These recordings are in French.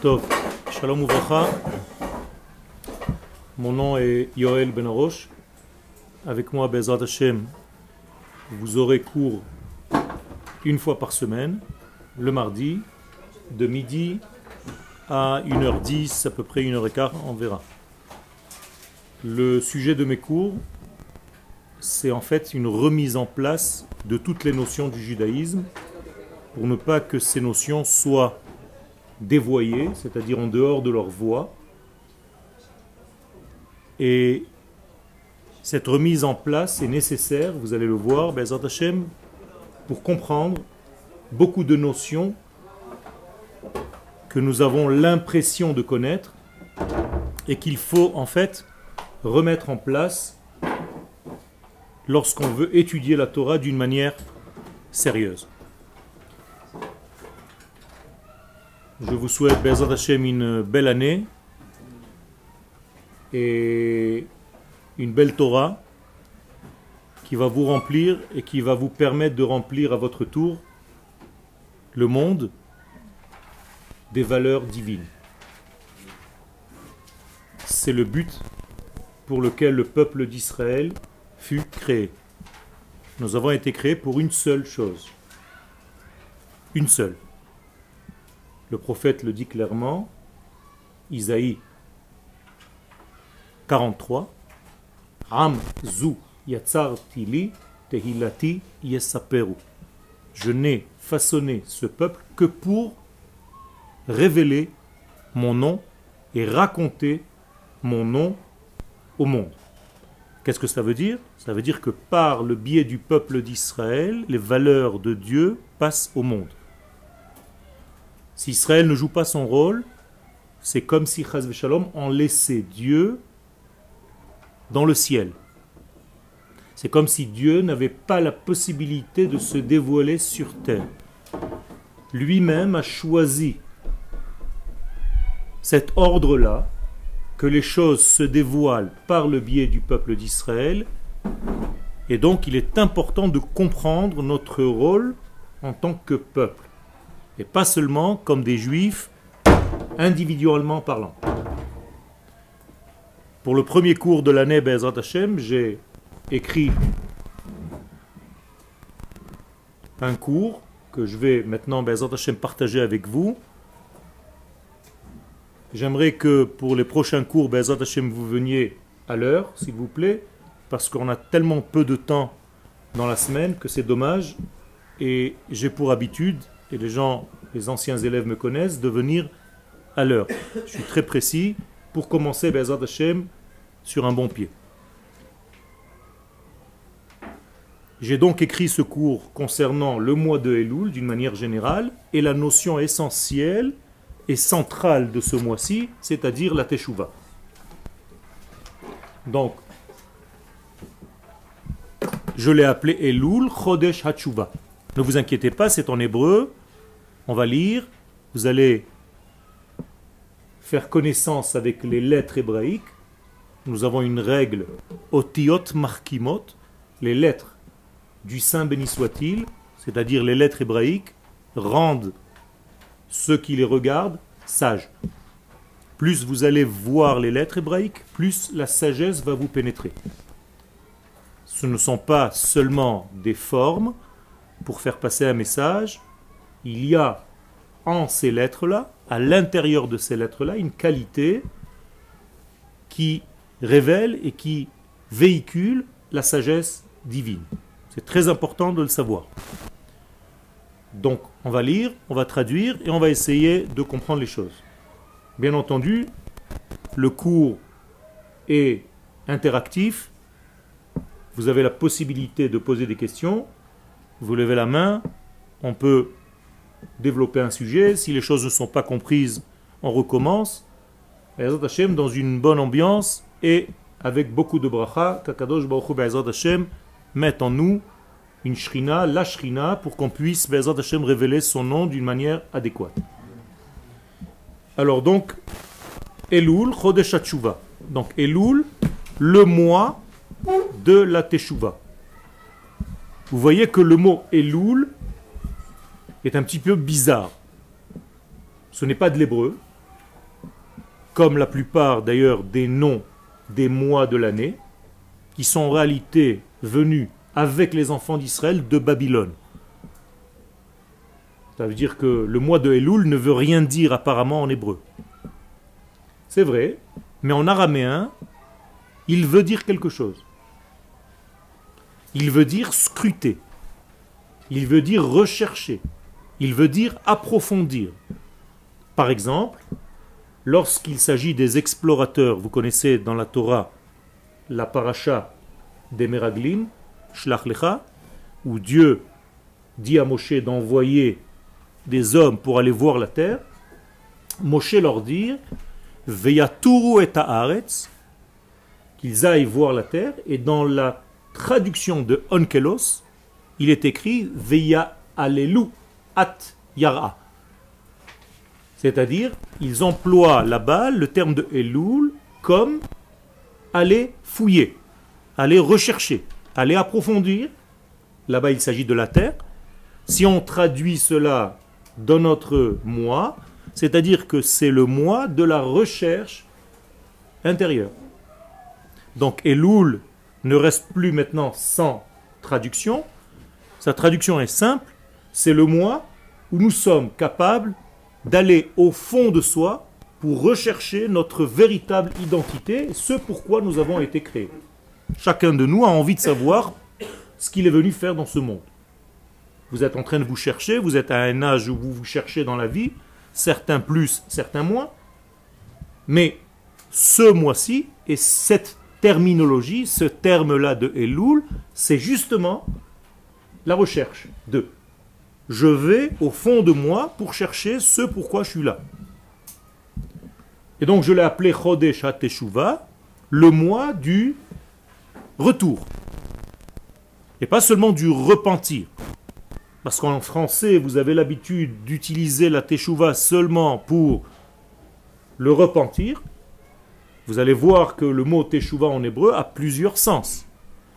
Shalom Uvracha. Mon nom est Yoel Benarosh. Avec moi, Bezrat Hashem, vous aurez cours une fois par semaine, le mardi, de midi à 1h10, à peu près 1h15, on verra. Le sujet de mes cours, c'est en fait une remise en place de toutes les notions du judaïsme pour ne pas que ces notions soient dévoyées, c'est-à-dire en dehors de leur voie. Et cette remise en place est nécessaire, vous allez le voir, Bezat pour comprendre beaucoup de notions que nous avons l'impression de connaître et qu'il faut en fait remettre en place lorsqu'on veut étudier la Torah d'une manière sérieuse. Je vous souhaite, Bezat Hashem, une belle année et une belle Torah qui va vous remplir et qui va vous permettre de remplir à votre tour le monde des valeurs divines. C'est le but pour lequel le peuple d'Israël fut créé. Nous avons été créés pour une seule chose. Une seule. Le prophète le dit clairement, Isaïe 43, Ram zu tili tehilati yesaperu. Je n'ai façonné ce peuple que pour révéler mon nom et raconter mon nom au monde. Qu'est-ce que ça veut dire? Ça veut dire que par le biais du peuple d'Israël, les valeurs de Dieu passent au monde. Si Israël ne joue pas son rôle, c'est comme si Chaz en laissait Dieu dans le ciel. C'est comme si Dieu n'avait pas la possibilité de se dévoiler sur terre. Lui-même a choisi cet ordre-là, que les choses se dévoilent par le biais du peuple d'Israël, et donc il est important de comprendre notre rôle en tant que peuple et pas seulement comme des juifs individuellement parlant. Pour le premier cours de l'année Bezrat Hashem, j'ai écrit un cours que je vais maintenant Bezrat Hashem partager avec vous. J'aimerais que pour les prochains cours Bezrat Hashem vous veniez à l'heure, s'il vous plaît, parce qu'on a tellement peu de temps dans la semaine que c'est dommage. Et j'ai pour habitude et les gens, les anciens élèves me connaissent, de venir à l'heure. Je suis très précis pour commencer Bezat Hashem sur un bon pied. J'ai donc écrit ce cours concernant le mois de Elul d'une manière générale et la notion essentielle et centrale de ce mois-ci, c'est-à-dire la Teshuvah. Donc, je l'ai appelé Elul Chodesh Hatshuva. Ne vous inquiétez pas, c'est en hébreu. On va lire. Vous allez faire connaissance avec les lettres hébraïques. Nous avons une règle otiot markimot, les lettres du Saint béni soit-il, c'est-à-dire les lettres hébraïques, rendent ceux qui les regardent sages. Plus vous allez voir les lettres hébraïques, plus la sagesse va vous pénétrer. Ce ne sont pas seulement des formes, pour faire passer un message, il y a en ces lettres-là, à l'intérieur de ces lettres-là, une qualité qui révèle et qui véhicule la sagesse divine. C'est très important de le savoir. Donc, on va lire, on va traduire et on va essayer de comprendre les choses. Bien entendu, le cours est interactif. Vous avez la possibilité de poser des questions vous levez la main, on peut développer un sujet. Si les choses ne sont pas comprises, on recommence. Hashem dans une bonne ambiance et avec beaucoup de bracha, Kakadosh Baruch Hashem met en nous une shrina, la shrina, pour qu'on puisse Hashem révéler son nom d'une manière adéquate. Alors donc, Elul Chodesh Donc Elul, le mois de la Teshuvah vous voyez que le mot Elul est un petit peu bizarre. Ce n'est pas de l'hébreu, comme la plupart d'ailleurs des noms des mois de l'année, qui sont en réalité venus avec les enfants d'Israël de Babylone. Ça veut dire que le mois de Elul ne veut rien dire apparemment en hébreu. C'est vrai, mais en araméen, il veut dire quelque chose. Il veut dire scruter. Il veut dire rechercher. Il veut dire approfondir. Par exemple, lorsqu'il s'agit des explorateurs, vous connaissez dans la Torah la paracha des Meraglim, Shlach Lecha, où Dieu dit à Moshe d'envoyer des hommes pour aller voir la terre, Moshe leur dit Veyaturu et haaretz, qu'ils aillent voir la terre, et dans la traduction de Onkelos, il est écrit Veya alelu yara. C'est-à-dire, ils emploient là-bas le terme de Elul comme aller fouiller, aller rechercher, aller approfondir. Là-bas, il s'agit de la terre. Si on traduit cela dans notre moi, c'est-à-dire que c'est le moi de la recherche intérieure. Donc Elul ne reste plus maintenant sans traduction. Sa traduction est simple, c'est le moi où nous sommes capables d'aller au fond de soi pour rechercher notre véritable identité, ce pourquoi nous avons été créés. Chacun de nous a envie de savoir ce qu'il est venu faire dans ce monde. Vous êtes en train de vous chercher, vous êtes à un âge où vous vous cherchez dans la vie, certains plus, certains moins, mais ce mois-ci, et cette terminologie, ce terme-là de Elul, c'est justement la recherche de je vais au fond de moi pour chercher ce pourquoi je suis là. Et donc je l'ai appelé Chodesh HaTeshuva, le mois du retour. Et pas seulement du repentir. Parce qu'en français, vous avez l'habitude d'utiliser la Teshuva seulement pour le repentir. Vous allez voir que le mot Teshuva en hébreu a plusieurs sens.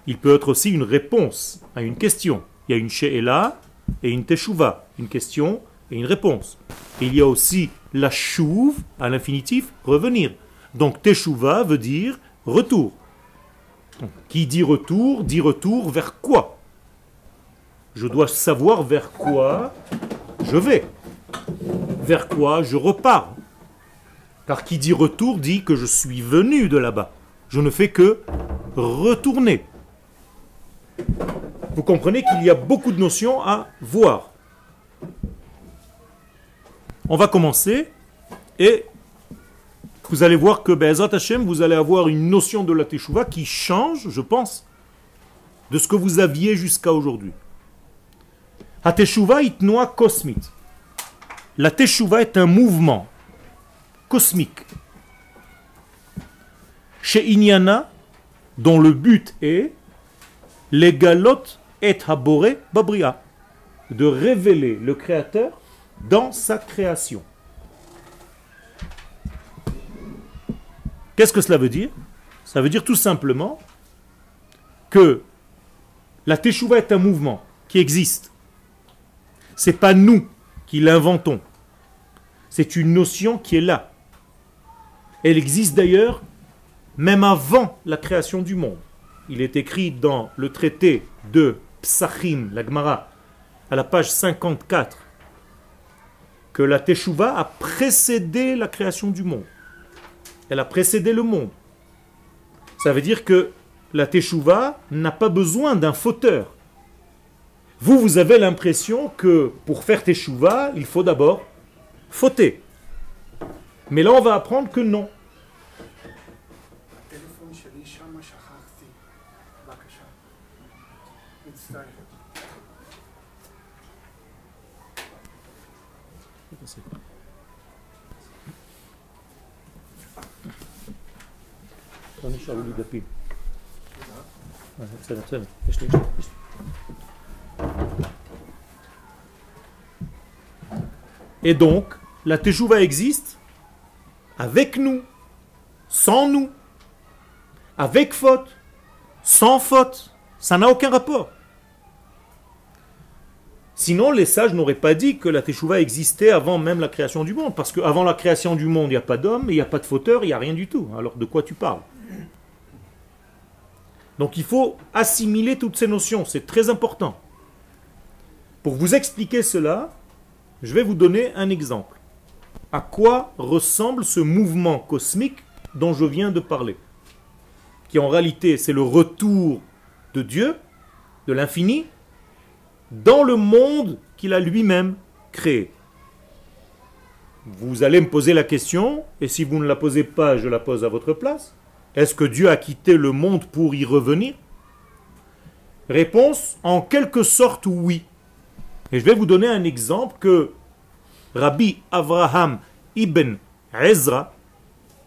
Il peut être aussi une réponse à une question. Il y a une She'ela et une teshuva, une question et une réponse. il y a aussi la chouve à l'infinitif, revenir. Donc teshuva veut dire retour. qui dit retour, dit retour vers quoi? Je dois savoir vers quoi je vais, vers quoi je repars. Car qui dit retour dit que je suis venu de là-bas. Je ne fais que retourner vous comprenez qu'il y a beaucoup de notions à voir. On va commencer et vous allez voir que Be'ezrat Hashem, vous allez avoir une notion de la Teshuvah qui change, je pense, de ce que vous aviez jusqu'à aujourd'hui. La Teshuvah itnoa kosmit. La Teshuvah est un mouvement cosmique. Chez Inyana, dont le but est les galotes et haboré babria, de révéler le Créateur dans sa création. Qu'est-ce que cela veut dire? Ça veut dire tout simplement que la Teshuvah est un mouvement qui existe. C'est pas nous qui l'inventons. C'est une notion qui est là. Elle existe d'ailleurs même avant la création du monde. Il est écrit dans le traité de Psachim, la Gemara, à la page 54, que la Teshuvah a précédé la création du monde. Elle a précédé le monde. Ça veut dire que la Teshuvah n'a pas besoin d'un fauteur. Vous, vous avez l'impression que pour faire Teshuvah, il faut d'abord fauter. Mais là, on va apprendre que non. Et donc, la Teshuvah existe avec nous, sans nous, avec faute, sans faute. Ça n'a aucun rapport. Sinon, les sages n'auraient pas dit que la Teshuvah existait avant même la création du monde. Parce qu'avant la création du monde, il n'y a pas d'homme, il n'y a pas de fauteur, il n'y a rien du tout. Alors de quoi tu parles? Donc il faut assimiler toutes ces notions, c'est très important. Pour vous expliquer cela, je vais vous donner un exemple. À quoi ressemble ce mouvement cosmique dont je viens de parler Qui en réalité c'est le retour de Dieu, de l'infini, dans le monde qu'il a lui-même créé? Vous allez me poser la question, et si vous ne la posez pas, je la pose à votre place. Est-ce que Dieu a quitté le monde pour y revenir? Réponse, en quelque sorte oui. Et je vais vous donner un exemple que Rabbi Avraham ibn Ezra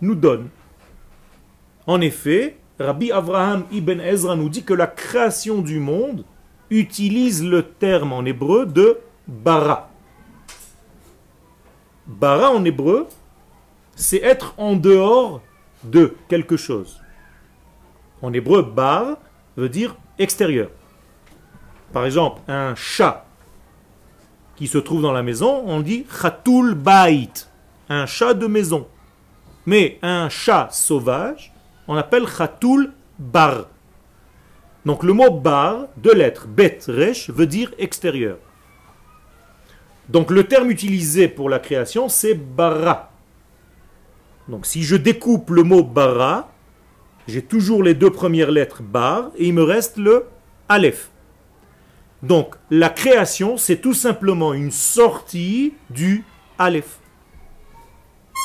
nous donne. En effet, Rabbi Avraham ibn Ezra nous dit que la création du monde utilise le terme en hébreu de bara. Bara en hébreu, c'est être en dehors de quelque chose. En hébreu, bar veut dire extérieur. Par exemple, un chat qui se trouve dans la maison, on dit chatul bait, un chat de maison. Mais un chat sauvage, on appelle chatul bar. Donc le mot bar, de lettres, bet, resh, veut dire extérieur. Donc le terme utilisé pour la création, c'est bara. Donc si je découpe le mot bara, j'ai toujours les deux premières lettres bar et il me reste le aleph. Donc la création, c'est tout simplement une sortie du aleph.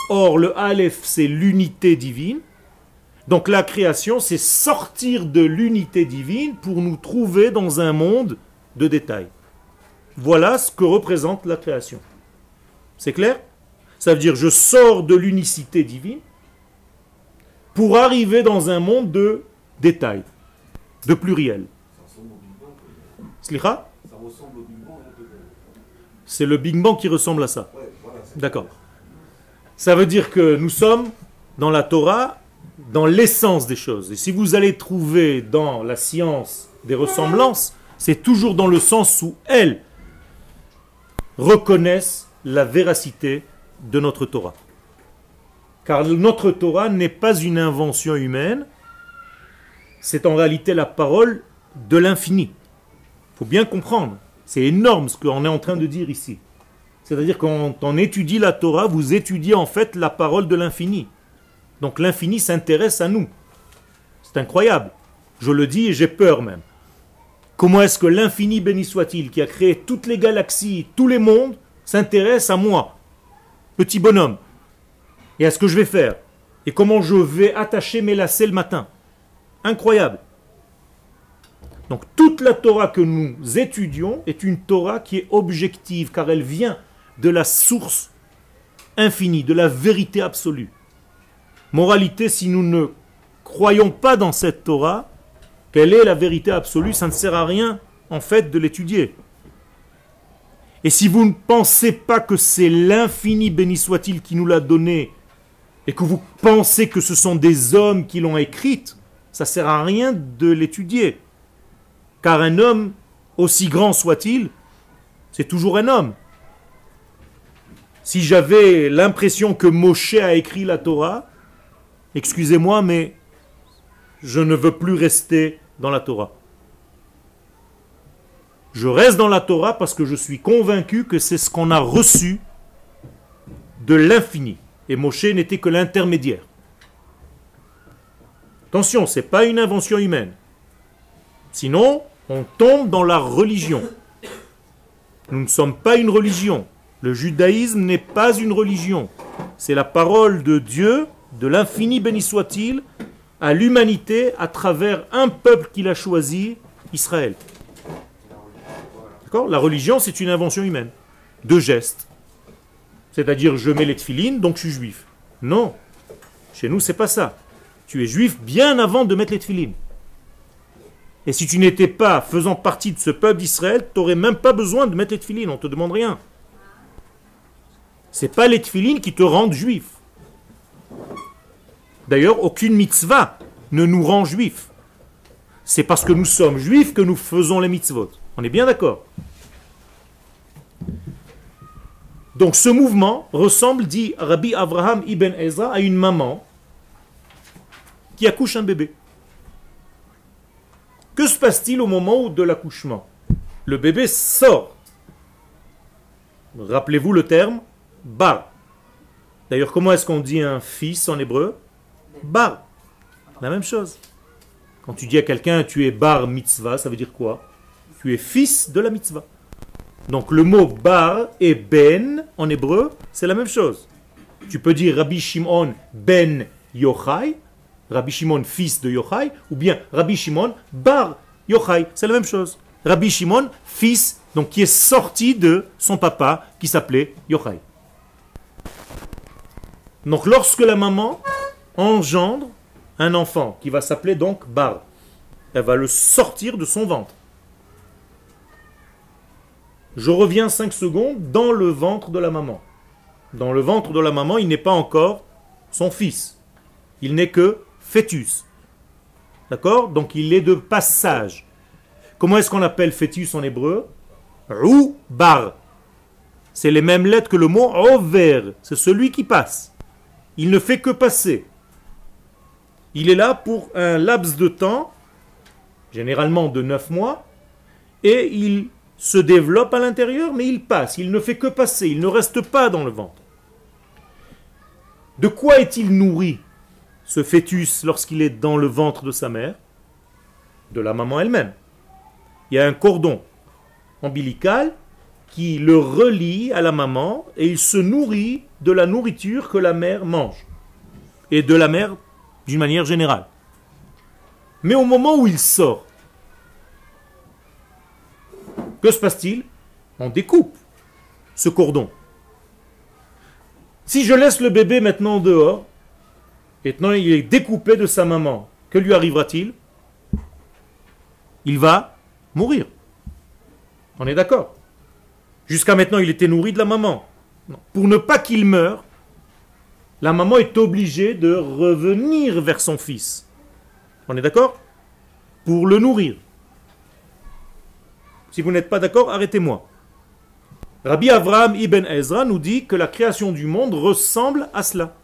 Or le aleph, c'est l'unité divine. Donc la création, c'est sortir de l'unité divine pour nous trouver dans un monde de détails. Voilà ce que représente la création. C'est clair? Ça veut dire je sors de l'unicité divine pour arriver dans un monde de détails, de pluriel. C'est le Big Bang qui ressemble à ça. D'accord. Ça veut dire que nous sommes dans la Torah dans l'essence des choses. Et si vous allez trouver dans la science des ressemblances, c'est toujours dans le sens où elles reconnaissent la véracité de notre Torah. Car notre Torah n'est pas une invention humaine, c'est en réalité la parole de l'infini. Il faut bien comprendre, c'est énorme ce qu'on est en train de dire ici. C'est-à-dire quand on étudie la Torah, vous étudiez en fait la parole de l'infini. Donc l'infini s'intéresse à nous. C'est incroyable. Je le dis et j'ai peur même. Comment est-ce que l'infini, béni soit-il, qui a créé toutes les galaxies, tous les mondes, s'intéresse à moi, petit bonhomme, et à ce que je vais faire, et comment je vais attacher mes lacets le matin Incroyable. Donc toute la Torah que nous étudions est une Torah qui est objective, car elle vient de la source infinie, de la vérité absolue. Moralité, si nous ne croyons pas dans cette Torah, quelle est la vérité absolue, ça ne sert à rien en fait de l'étudier. Et si vous ne pensez pas que c'est l'infini béni soit-il qui nous l'a donné, et que vous pensez que ce sont des hommes qui l'ont écrite, ça ne sert à rien de l'étudier. Car un homme, aussi grand soit-il, c'est toujours un homme. Si j'avais l'impression que Moshe a écrit la Torah, excusez-moi, mais je ne veux plus rester dans la Torah. Je reste dans la Torah parce que je suis convaincu que c'est ce qu'on a reçu de l'infini. Et Moshe n'était que l'intermédiaire. Attention, ce n'est pas une invention humaine. Sinon, on tombe dans la religion. Nous ne sommes pas une religion. Le judaïsme n'est pas une religion. C'est la parole de Dieu de l'infini béni soit-il, à l'humanité à travers un peuple qu'il a choisi, Israël. La religion, c'est une invention humaine, de gestes. C'est-à-dire, je mets les tefilines, donc je suis juif. Non. Chez nous, c'est pas ça. Tu es juif bien avant de mettre les tefilines. Et si tu n'étais pas faisant partie de ce peuple d'Israël, tu n'aurais même pas besoin de mettre les tefilines, on ne te demande rien. C'est pas les tefilines qui te rendent juif. D'ailleurs, aucune mitzvah ne nous rend juifs. C'est parce que nous sommes juifs que nous faisons les mitzvot. On est bien d'accord Donc ce mouvement ressemble, dit Rabbi Abraham ibn Ezra, à une maman qui accouche un bébé. Que se passe-t-il au moment de l'accouchement? Le bébé sort. Rappelez-vous le terme bar. D'ailleurs, comment est-ce qu'on dit un fils en hébreu? Bar. La même chose. Quand tu dis à quelqu'un tu es bar mitzvah, ça veut dire quoi? Tu es fils de la mitzvah. Donc le mot bar et ben en hébreu, c'est la même chose. Tu peux dire Rabbi Shimon ben Yochai, Rabbi Shimon fils de Yochai, ou bien Rabbi Shimon bar Yochai, c'est la même chose. Rabbi Shimon fils, donc qui est sorti de son papa qui s'appelait Yochai. Donc lorsque la maman engendre un enfant qui va s'appeler donc bar, elle va le sortir de son ventre. Je reviens 5 secondes dans le ventre de la maman. Dans le ventre de la maman, il n'est pas encore son fils. Il n'est que fœtus. D'accord? Donc il est de passage. Comment est-ce qu'on appelle fœtus en hébreu? Ou bar. C'est les mêmes lettres que le mot over. C'est celui qui passe. Il ne fait que passer. Il est là pour un laps de temps, généralement de 9 mois, et il se développe à l'intérieur, mais il passe, il ne fait que passer, il ne reste pas dans le ventre. De quoi est-il nourri, ce fœtus, lorsqu'il est dans le ventre de sa mère? De la maman elle-même. Il y a un cordon ombilical qui le relie à la maman et il se nourrit de la nourriture que la mère mange. Et de la mère d'une manière générale. Mais au moment où il sort, que se passe-t-il? On découpe ce cordon. Si je laisse le bébé maintenant dehors, et maintenant il est découpé de sa maman, que lui arrivera-t-il? Il va mourir. On est d'accord? Jusqu'à maintenant, il était nourri de la maman. Pour ne pas qu'il meure, la maman est obligée de revenir vers son fils. On est d'accord? Pour le nourrir. Si vous n'êtes pas d'accord, arrêtez-moi. Rabbi Avraham ibn Ezra nous dit que la création du monde ressemble à cela.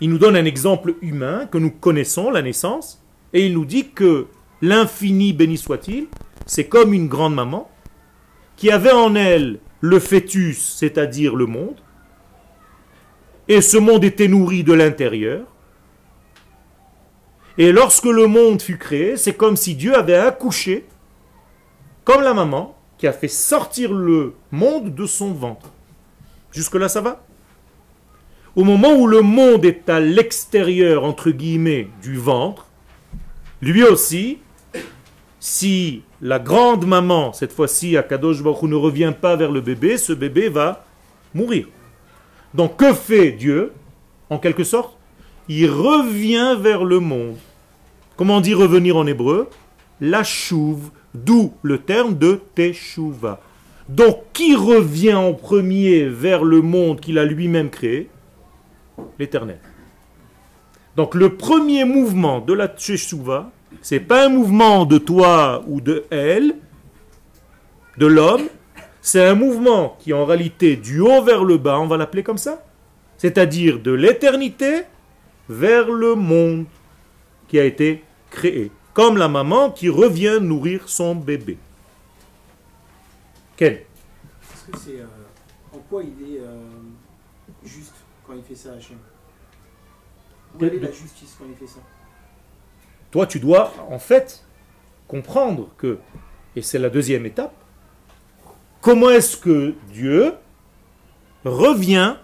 Il nous donne un exemple humain que nous connaissons, la naissance, et il nous dit que l'infini, béni soit-il, c'est comme une grande maman qui avait en elle le fœtus, c'est-à-dire le monde, et ce monde était nourri de l'intérieur. Et lorsque le monde fut créé, c'est comme si Dieu avait accouché comme la maman qui a fait sortir le monde de son ventre. Jusque-là, ça va? Au moment où le monde est à l'extérieur, entre guillemets, du ventre, lui aussi, si la grande maman, cette fois-ci à Kadosh Baruch ne revient pas vers le bébé, ce bébé va mourir. Donc que fait Dieu? En quelque sorte, il revient vers le monde. Comment on dit revenir en hébreu? La chouve D'où le terme de Teshuva. Donc qui revient en premier vers le monde qu'il a lui-même créé? L'éternel. Donc le premier mouvement de la Teshuva, c'est pas un mouvement de toi ou de elle, de l'homme, c'est un mouvement qui en réalité du haut vers le bas, on va l'appeler comme ça, c'est-à-dire de l'éternité vers le monde qui a été créé comme la maman qui revient nourrir son bébé. Quel Est-ce que c'est. Euh, en quoi il est euh, juste quand il fait ça, Hachem? Quelle est la justice quand il fait ça? Toi, tu dois en fait comprendre que, et c'est la deuxième étape, comment est-ce que Dieu revient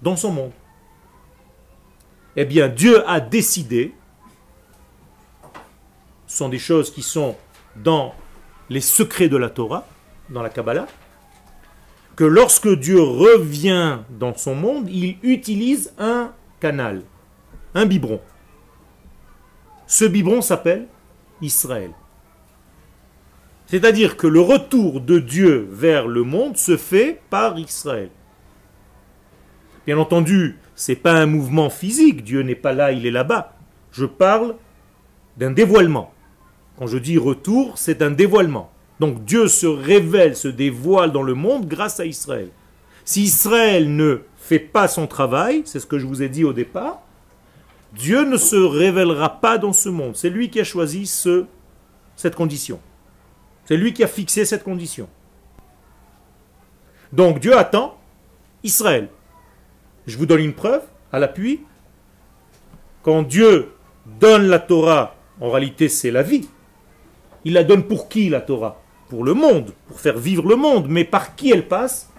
dans son monde? Eh bien, Dieu a décidé sont des choses qui sont dans les secrets de la Torah, dans la Kabbalah, que lorsque Dieu revient dans son monde, il utilise un canal, un biberon. Ce biberon s'appelle Israël. C'est-à-dire que le retour de Dieu vers le monde se fait par Israël. Bien entendu, ce n'est pas un mouvement physique, Dieu n'est pas là, il est là-bas. Je parle d'un dévoilement. Quand je dis retour, c'est un dévoilement. Donc Dieu se révèle, se dévoile dans le monde grâce à Israël. Si Israël ne fait pas son travail, c'est ce que je vous ai dit au départ, Dieu ne se révélera pas dans ce monde. C'est lui qui a choisi ce, cette condition. C'est lui qui a fixé cette condition. Donc Dieu attend Israël. Je vous donne une preuve à l'appui. Quand Dieu donne la Torah, en réalité c'est la vie. Il la donne pour qui la Torah? Pour le monde, pour faire vivre le monde. Mais par qui elle passe?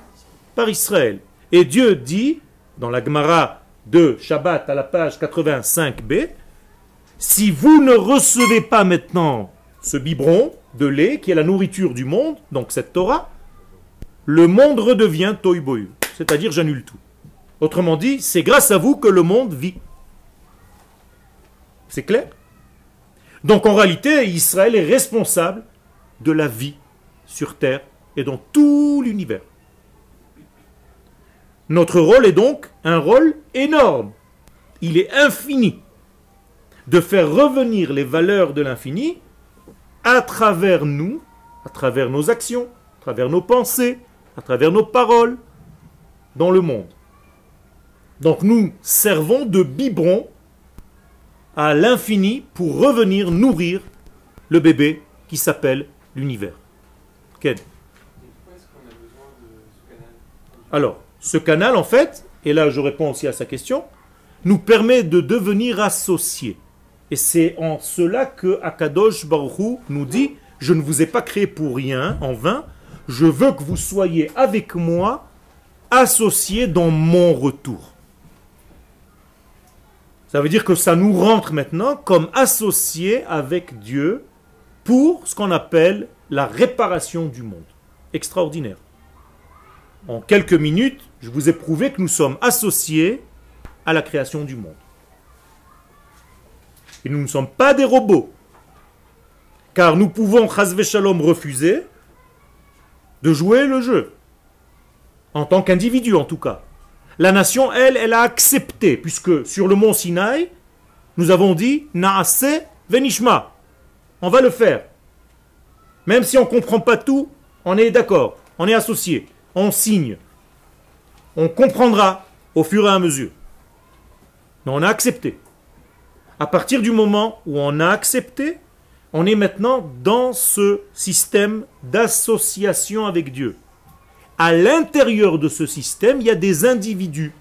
Par Israël. Et Dieu dit, dans la Gemara de Shabbat à la page 85b, si vous ne recevez pas maintenant ce biberon de lait qui est la nourriture du monde, donc cette Torah, le monde redevient toiboyu, c'est-à-dire j'annule tout. Autrement dit, c'est grâce à vous que le monde vit. C'est clair? Donc en réalité, Israël est responsable de la vie sur terre et dans tout l'univers. Notre rôle est donc un rôle énorme. Il est infini de faire revenir les valeurs de l'infini à travers nous, à travers nos actions, à travers nos pensées, à travers nos paroles, dans le monde. Donc nous servons de biberon à l'infini pour revenir nourrir le bébé qui s'appelle l'univers. Ken Alors, ce canal, en fait, et là je réponds aussi à sa question, nous permet de devenir associés. Et c'est en cela que Akadosh Baruch nous dit Je ne vous ai pas créé pour rien, en vain, je veux que vous soyez avec moi associés dans mon retour. Ça veut dire que ça nous rentre maintenant comme associés avec Dieu pour ce qu'on appelle la réparation du monde. Extraordinaire. En quelques minutes, je vous ai prouvé que nous sommes associés à la création du monde. Et nous ne sommes pas des robots. Car nous pouvons, Shalom, refuser de jouer le jeu. En tant qu'individu, en tout cas. La nation, elle, elle a accepté, puisque sur le mont Sinaï, nous avons dit Naase Venishma. On va le faire. Même si on ne comprend pas tout, on est d'accord, on est associé, on signe. On comprendra au fur et à mesure. Mais on a accepté. À partir du moment où on a accepté, on est maintenant dans ce système d'association avec Dieu. À l'intérieur de ce système, il y a des individus.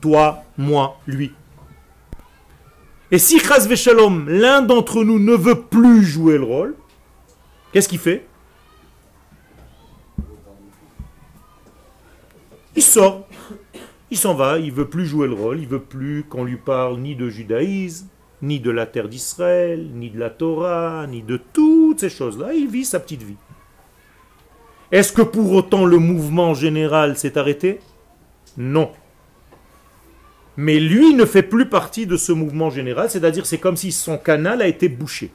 Toi, moi, lui. Et si Chaz Shalom, l'un d'entre nous ne veut plus jouer le rôle, qu'est-ce qu'il fait? Il sort. Il s'en va, il veut plus jouer le rôle, il veut plus qu'on lui parle ni de judaïsme, ni de la terre d'Israël, ni de la Torah, ni de toutes ces choses-là. Il vit sa petite vie. Est-ce que pour autant le mouvement général s'est arrêté? Non. Mais lui ne fait plus partie de ce mouvement général, c'est-à-dire c'est comme si son canal a été bouché.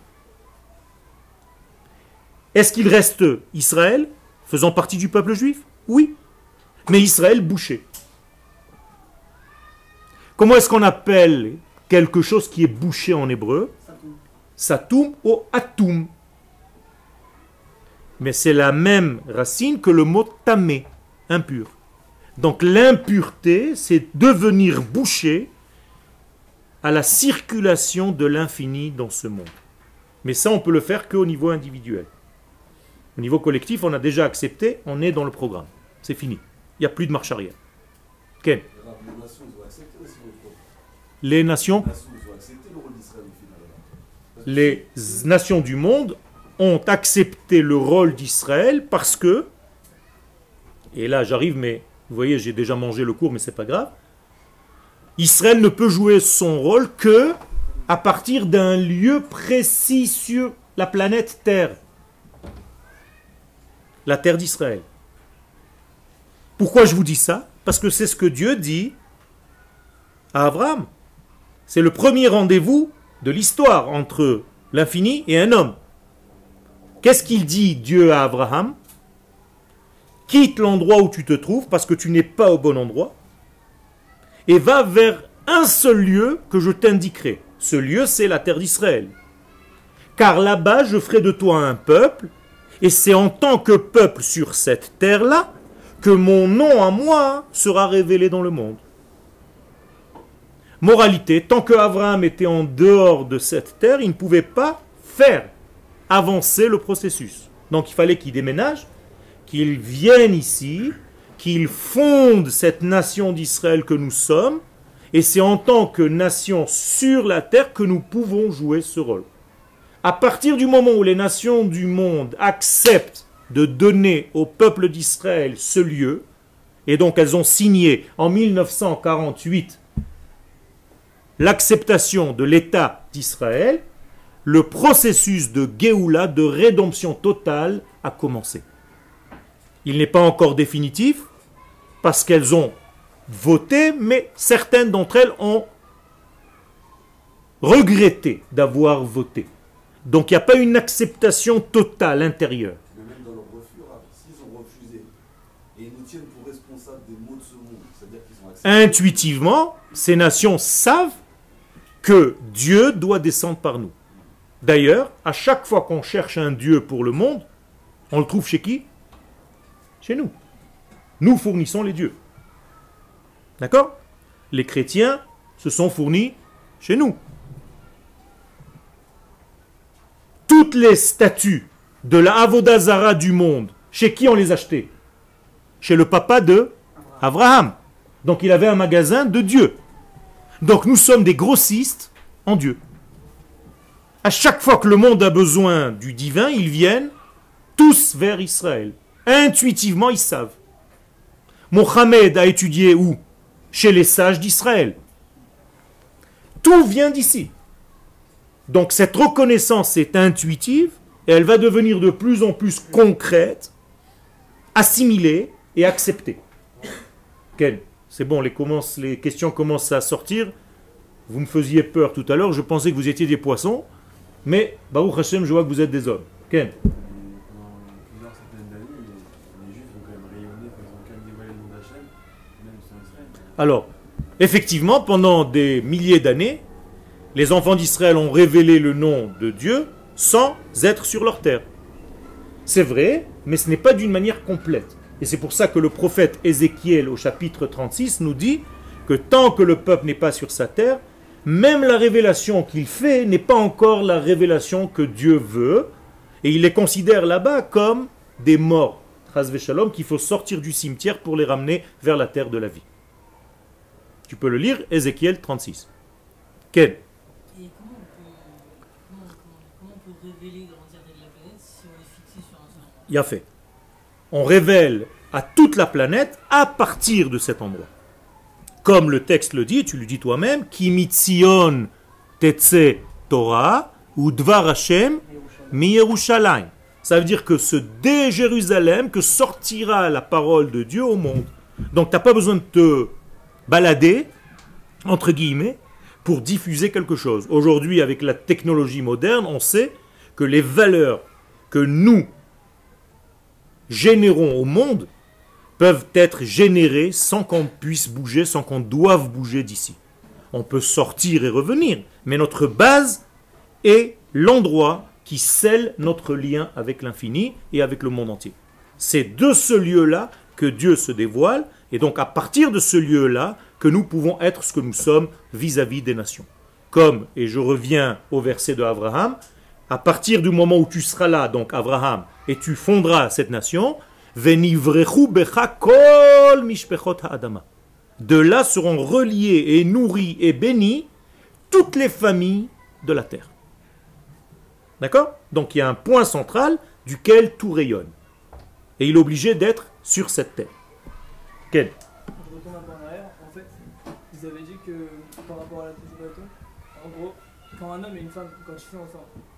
Est-ce qu'il reste Israël, faisant partie du peuple juif? Oui. Mais Israël bouché. Comment est-ce qu'on appelle quelque chose qui est bouché en hébreu? Satum ou atum. Mais c'est la même racine que le mot tamé, impur. Donc l'impureté, c'est devenir bouché à la circulation de l'infini dans ce monde. Mais ça, on peut le faire qu'au niveau individuel. Au niveau collectif, on a déjà accepté, on est dans le programme. C'est fini. Il n'y a plus de marche arrière. Ken les nations, les nations du monde ont accepté le rôle d'Israël parce que, et là j'arrive, mais vous voyez, j'ai déjà mangé le cours, mais c'est pas grave. Israël ne peut jouer son rôle que à partir d'un lieu précis sur la planète Terre, la terre d'Israël. Pourquoi je vous dis ça? Parce que c'est ce que Dieu dit à Abraham. C'est le premier rendez-vous de l'histoire entre l'infini et un homme. Qu'est-ce qu'il dit Dieu à Abraham? Quitte l'endroit où tu te trouves parce que tu n'es pas au bon endroit et va vers un seul lieu que je t'indiquerai. Ce lieu, c'est la terre d'Israël. Car là-bas, je ferai de toi un peuple, et c'est en tant que peuple sur cette terre-là que mon nom à moi sera révélé dans le monde. Moralité, tant que Abraham était en dehors de cette terre, il ne pouvait pas faire avancer le processus. Donc il fallait qu'il déménage, qu'il vienne ici, qu'il fonde cette nation d'Israël que nous sommes, et c'est en tant que nation sur la terre que nous pouvons jouer ce rôle. À partir du moment où les nations du monde acceptent de donner au peuple d'Israël ce lieu, et donc elles ont signé en 1948 l'acceptation de l'État d'Israël, le processus de Géoula, de rédemption totale, a commencé. Il n'est pas encore définitif, parce qu'elles ont voté, mais certaines d'entre elles ont regretté d'avoir voté. Donc il n'y a pas une acceptation totale intérieure. Mais même dans leur refus, s'ils ont refusé et ils nous tiennent pour responsables des maux de ce monde, c'est-à-dire qu'ils ont accepté. Intuitivement, ces nations savent que Dieu doit descendre par nous. D'ailleurs, à chaque fois qu'on cherche un Dieu pour le monde, on le trouve chez qui? Chez nous. Nous fournissons les dieux. D'accord? Les chrétiens se sont fournis chez nous. Toutes les statues de la Avodazara du monde, chez qui on les achetait? Chez le papa de Abraham. Donc il avait un magasin de Dieu. Donc nous sommes des grossistes en Dieu. À chaque fois que le monde a besoin du divin, ils viennent tous vers Israël. Intuitivement, ils savent. Mohamed a étudié où? Chez les sages d'Israël. Tout vient d'ici. Donc cette reconnaissance est intuitive et elle va devenir de plus en plus concrète, assimilée et acceptée. Ken, c'est bon, les, les questions commencent à sortir. Vous me faisiez peur tout à l'heure, je pensais que vous étiez des poissons, mais Baruch Hashem, je vois que vous êtes des hommes. Ken Alors, effectivement, pendant des milliers d'années, les enfants d'Israël ont révélé le nom de Dieu sans être sur leur terre. C'est vrai, mais ce n'est pas d'une manière complète. Et c'est pour ça que le prophète Ézéchiel au chapitre 36 nous dit que tant que le peuple n'est pas sur sa terre, même la révélation qu'il fait n'est pas encore la révélation que Dieu veut. Et il les considère là-bas comme des morts, shalom, qu'il faut sortir du cimetière pour les ramener vers la terre de la vie. Tu peux le lire, Ézéchiel 36. Quel? Il a fait. On révèle à toute la planète à partir de cet endroit. Comme le texte le dit, tu le dis toi-même, Kimitzion Tetse Torah ou Dvar Hashem mi Ça veut dire que c'est de Jérusalem que sortira la parole de Dieu au monde. Donc tu n'as pas besoin de te balader, entre guillemets, pour diffuser quelque chose. Aujourd'hui, avec la technologie moderne, on sait que les valeurs que nous générons au monde peuvent être générées sans qu'on puisse bouger, sans qu'on doive bouger d'ici. On peut sortir et revenir, mais notre base est l'endroit qui scelle notre lien avec l'infini et avec le monde entier. C'est de ce lieu-là que Dieu se dévoile, et donc à partir de ce lieu-là, que nous pouvons être ce que nous sommes vis-à-vis des nations. Comme, et je reviens au verset de Abraham, à partir du moment où tu seras là, donc Abraham, et tu fonderas cette nation, de là seront reliés et nourris et bénis toutes les familles de la terre. D'accord? Donc il y a un point central duquel tout rayonne. Et il est obligé d'être sur cette terre. Quel? Je retourne un peu en arrière. En fait, ils avaient dit que par rapport à la bateau, en gros, quand un homme et une femme, quand ils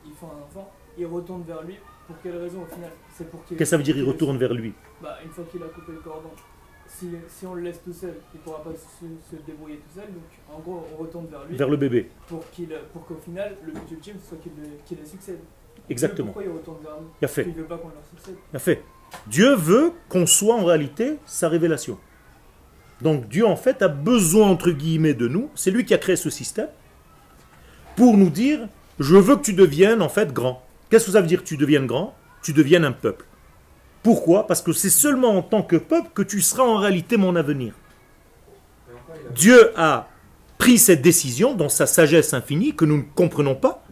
ils font un enfant, ils retournent vers lui. Pour quelle raison au final C'est pour Qu'est-ce que ça veut dire ils retournent vers lui Bah, une fois qu'il a coupé le cordon. Si, si, on le laisse tout seul, il ne pourra pas se, se, débrouiller tout seul. Donc, en gros, on retourne vers lui. Vers le bébé. Pour qu'il, pour qu'au final, le but ultime soit qu'il, qu'il succède. Exactement. Pourquoi il retourne vers nous Il a fait. Il veut pas qu'on leur succède. Il a fait. Dieu veut qu'on soit en réalité sa révélation. Donc Dieu en fait a besoin entre guillemets de nous, c'est lui qui a créé ce système, pour nous dire, je veux que tu deviennes en fait grand. Qu'est-ce que ça veut dire tu deviennes grand Tu deviennes un peuple? Pourquoi? Parce que c'est seulement en tant que peuple que tu seras en réalité mon avenir. Dieu a pris cette décision dans sa sagesse infinie que nous ne comprenons pas,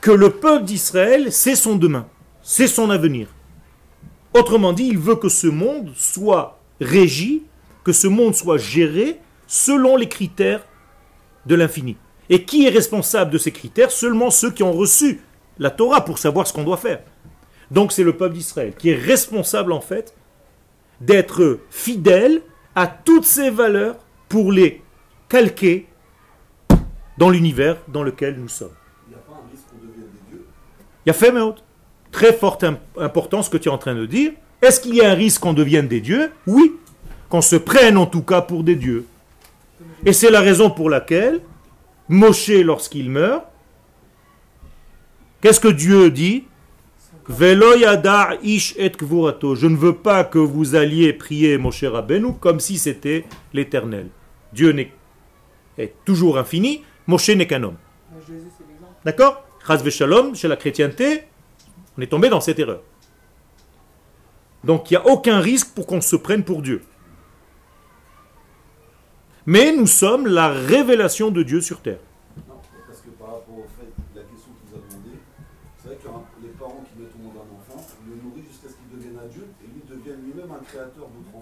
que le peuple d'Israël, c'est son demain, c'est son avenir. Autrement dit, il veut que ce monde soit régi, que ce monde soit géré selon les critères de l'infini. Et qui est responsable de ces critères? Seulement ceux qui ont reçu la Torah pour savoir ce qu'on doit faire. Donc c'est le peuple d'Israël qui est responsable en fait d'être fidèle à toutes ces valeurs pour les calquer dans l'univers dans lequel nous sommes. Il n'y a pas un risque qu'on devienne des dieux? Il y a fait, mais autre. Très forte im- importance ce que tu es en train de dire. Est-ce qu'il y a un risque qu'on devienne des dieux? Oui. Qu'on se prenne en tout cas pour des dieux. Et c'est la raison pour laquelle Moshe, lorsqu'il meurt, qu'est-ce que Dieu dit? Ish et. Je ne veux pas que vous alliez prier Moshe Rabbeinu comme si c'était l'éternel. Dieu est toujours infini, Moshe n'est qu'un homme. D'accord? Shalom, chez la chrétienté, on est tombé dans cette erreur. Donc il n'y a aucun risque pour qu'on se prenne pour Dieu. Mais nous sommes la révélation de Dieu sur terre.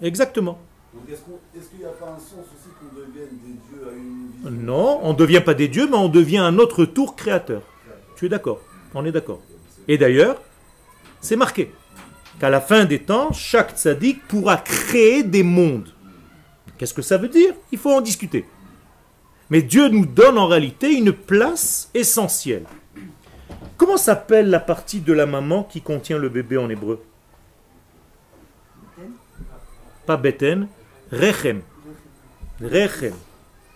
Exactement. Donc est-ce qu'il n'y a pas un sens aussi qu'on devienne des dieux à une vision Non, on ne devient pas des dieux, mais on devient à notre tour créateur. Tu es d'accord? On est d'accord. Et d'ailleurs, c'est marqué qu'à la fin des temps, chaque tzaddik pourra créer des mondes. Qu'est-ce que ça veut dire? Il faut en discuter. Mais Dieu nous donne en réalité une place essentielle. Comment s'appelle la partie de la maman qui contient le bébé en hébreu? Pas Rechem. Rechem.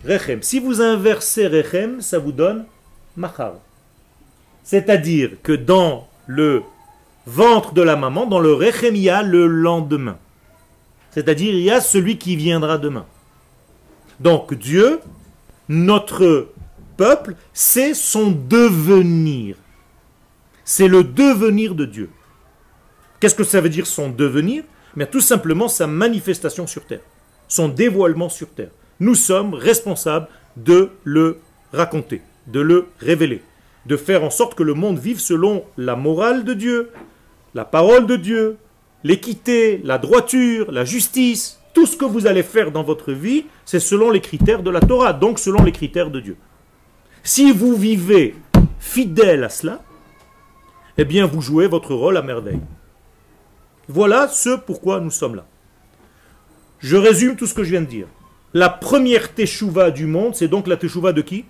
Rechem. Si vous inversez Rechem, ça vous donne Machar. C'est-à-dire que dans le ventre de la maman, dans le Rechem, il y a le lendemain. C'est-à-dire il y a celui qui viendra demain. Donc Dieu, notre peuple, c'est son devenir. C'est le devenir de Dieu. Qu'est-ce que ça veut dire son devenir? Mais tout simplement sa manifestation sur terre, son dévoilement sur terre. Nous sommes responsables de le raconter, de le révéler, de faire en sorte que le monde vive selon la morale de Dieu, la parole de Dieu, l'équité, la droiture, la justice. Tout ce que vous allez faire dans votre vie, c'est selon les critères de la Torah, donc selon les critères de Dieu. Si vous vivez fidèle à cela, eh bien vous jouez votre rôle à merveille. Voilà ce pourquoi nous sommes là. Je résume tout ce que je viens de dire. La première teshuva du monde, c'est donc la teshuva de qui?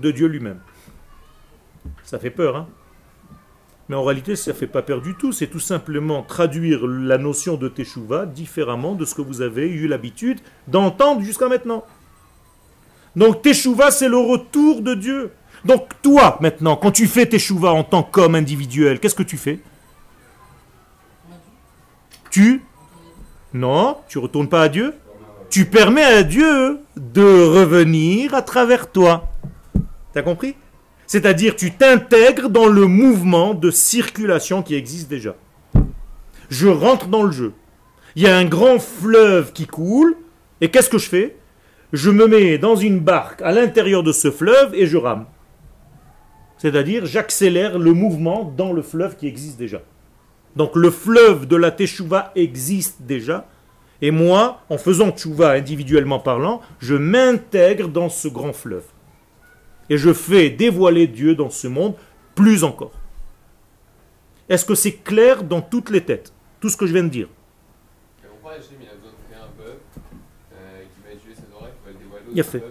De Dieu lui-même. Ça fait peur, hein? Mais en réalité, ça ne fait pas peur du tout. C'est tout simplement traduire la notion de teshuva différemment de ce que vous avez eu l'habitude d'entendre jusqu'à maintenant. Donc teshuva, c'est le retour de Dieu. Donc toi, maintenant, quand tu fais teshuva en tant qu'homme individuel, qu'est-ce que tu fais? Tu Non, tu retournes pas à Dieu? Tu permets à Dieu de revenir à travers toi. T'as compris? C'est-à-dire tu t'intègres dans le mouvement de circulation qui existe déjà. Je rentre dans le jeu. Il y a un grand fleuve qui coule, et qu'est-ce que je fais? Je me mets dans une barque à l'intérieur de ce fleuve et je rame. C'est-à-dire j'accélère le mouvement dans le fleuve qui existe déjà. Donc le fleuve de la Teshuvah existe déjà. Et moi, en faisant Teshuvah individuellement parlant, je m'intègre dans ce grand fleuve. Et je fais dévoiler Dieu dans ce monde plus encore. Est-ce que c'est clair dans toutes les têtes? Tout ce que je viens de dire. Il a fait.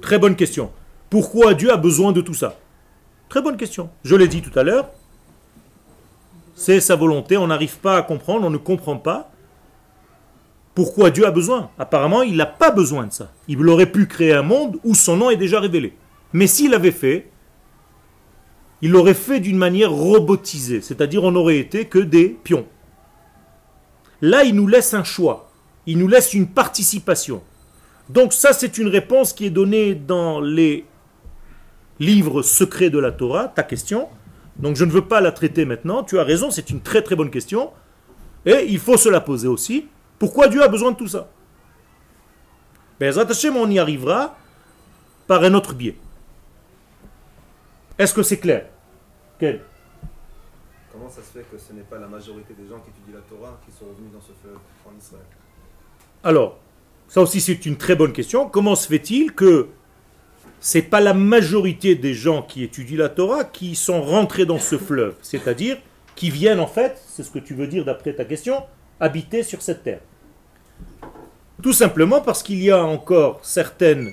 Très bonne question. Pourquoi Dieu a besoin de tout ça? Très bonne question. Je l'ai dit tout à l'heure. C'est sa volonté. On n'arrive pas à comprendre, on ne comprend pas pourquoi Dieu a besoin. Apparemment, il n'a pas besoin de ça. Il aurait pu créer un monde où son nom est déjà révélé. Mais s'il avait fait, il l'aurait fait d'une manière robotisée. C'est-à-dire, on n'aurait été que des pions. Là, il nous laisse un choix. Il nous laisse une participation. Donc ça, c'est une réponse qui est donnée dans les livres secrets de la Torah, ta question. Donc je ne veux pas la traiter maintenant. Tu as raison, c'est une très très bonne question. Et il faut se la poser aussi. Pourquoi Dieu a besoin de tout ça? Ben, Hashem, on y arrivera par un autre biais. Est-ce que c'est clair? Quel? Comment ça se fait que ce n'est pas la majorité des gens qui étudient la Torah qui sont revenus dans ce fleuve en Israël? Alors, ça aussi c'est une très bonne question. Comment se fait-il que c'est pas la majorité des gens qui étudient la Torah qui sont rentrés dans ce fleuve, c'est-à-dire qui viennent en fait, c'est ce que tu veux dire d'après ta question, habiter sur cette terre. Tout simplement parce qu'il y a encore certaines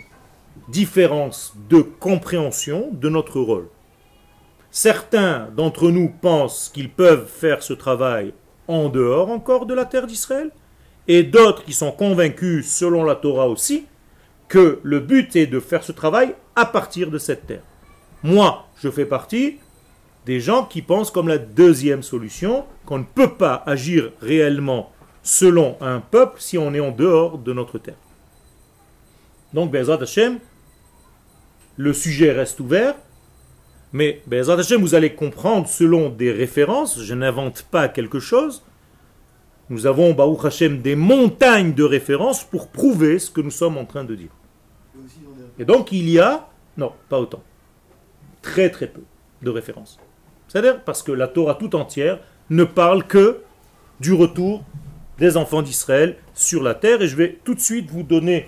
différences de compréhension de notre rôle. Certains d'entre nous pensent qu'ils peuvent faire ce travail en dehors encore de la terre d'Israël, et d'autres qui sont convaincus, selon la Torah aussi, que le but est de faire ce travail à partir de cette terre. Moi, je fais partie des gens qui pensent comme la deuxième solution, qu'on ne peut pas agir réellement selon un peuple si on est en dehors de notre terre. Donc, Bezat Hashem, le sujet reste ouvert, mais Bezat Hashem, vous allez comprendre selon des références, je n'invente pas quelque chose, nous avons, Baruch Hashem, des montagnes de références pour prouver ce que nous sommes en train de dire. Et donc il y a, non, pas autant, très très peu de références. C'est-à-dire parce que la Torah tout entière ne parle que du retour des enfants d'Israël sur la terre. Et je vais tout de suite vous donner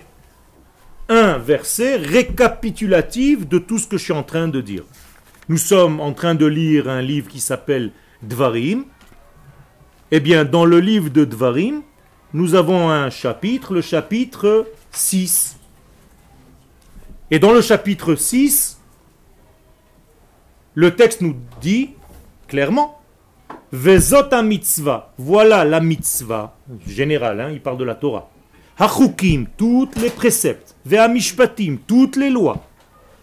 un verset récapitulatif de tout ce que je suis en train de dire. Nous sommes en train de lire un livre qui s'appelle Dvarim. Eh bien, dans le livre de Dvarim, nous avons un chapitre, le chapitre 6. Et dans le chapitre 6, le texte nous dit clairement Vezota mitzvah, voilà la mitzvah, générale, hein, il parle de la Torah. Hachukim, toutes les préceptes. Ve'amishpatim, toutes les lois.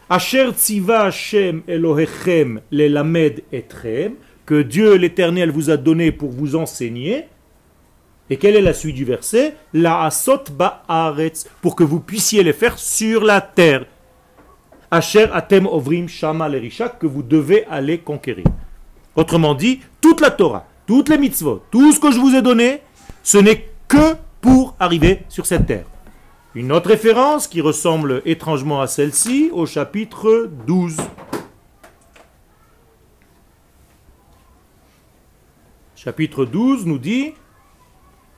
Asher tziva Hashem Elohechem lelamed etrem, que Dieu l'Éternel vous a donné pour vous enseigner. Et quelle est la suite du verset? La asot ba'aretz, pour que vous puissiez les faire sur la terre. Asher atem ovrim shama lerisha, que vous devez aller conquérir. Autrement dit, toute la Torah, toutes les mitzvot, tout ce que je vous ai donné, ce n'est que pour arriver sur cette terre. Une autre référence qui ressemble étrangement à celle-ci au chapitre 12. Chapitre 12 nous dit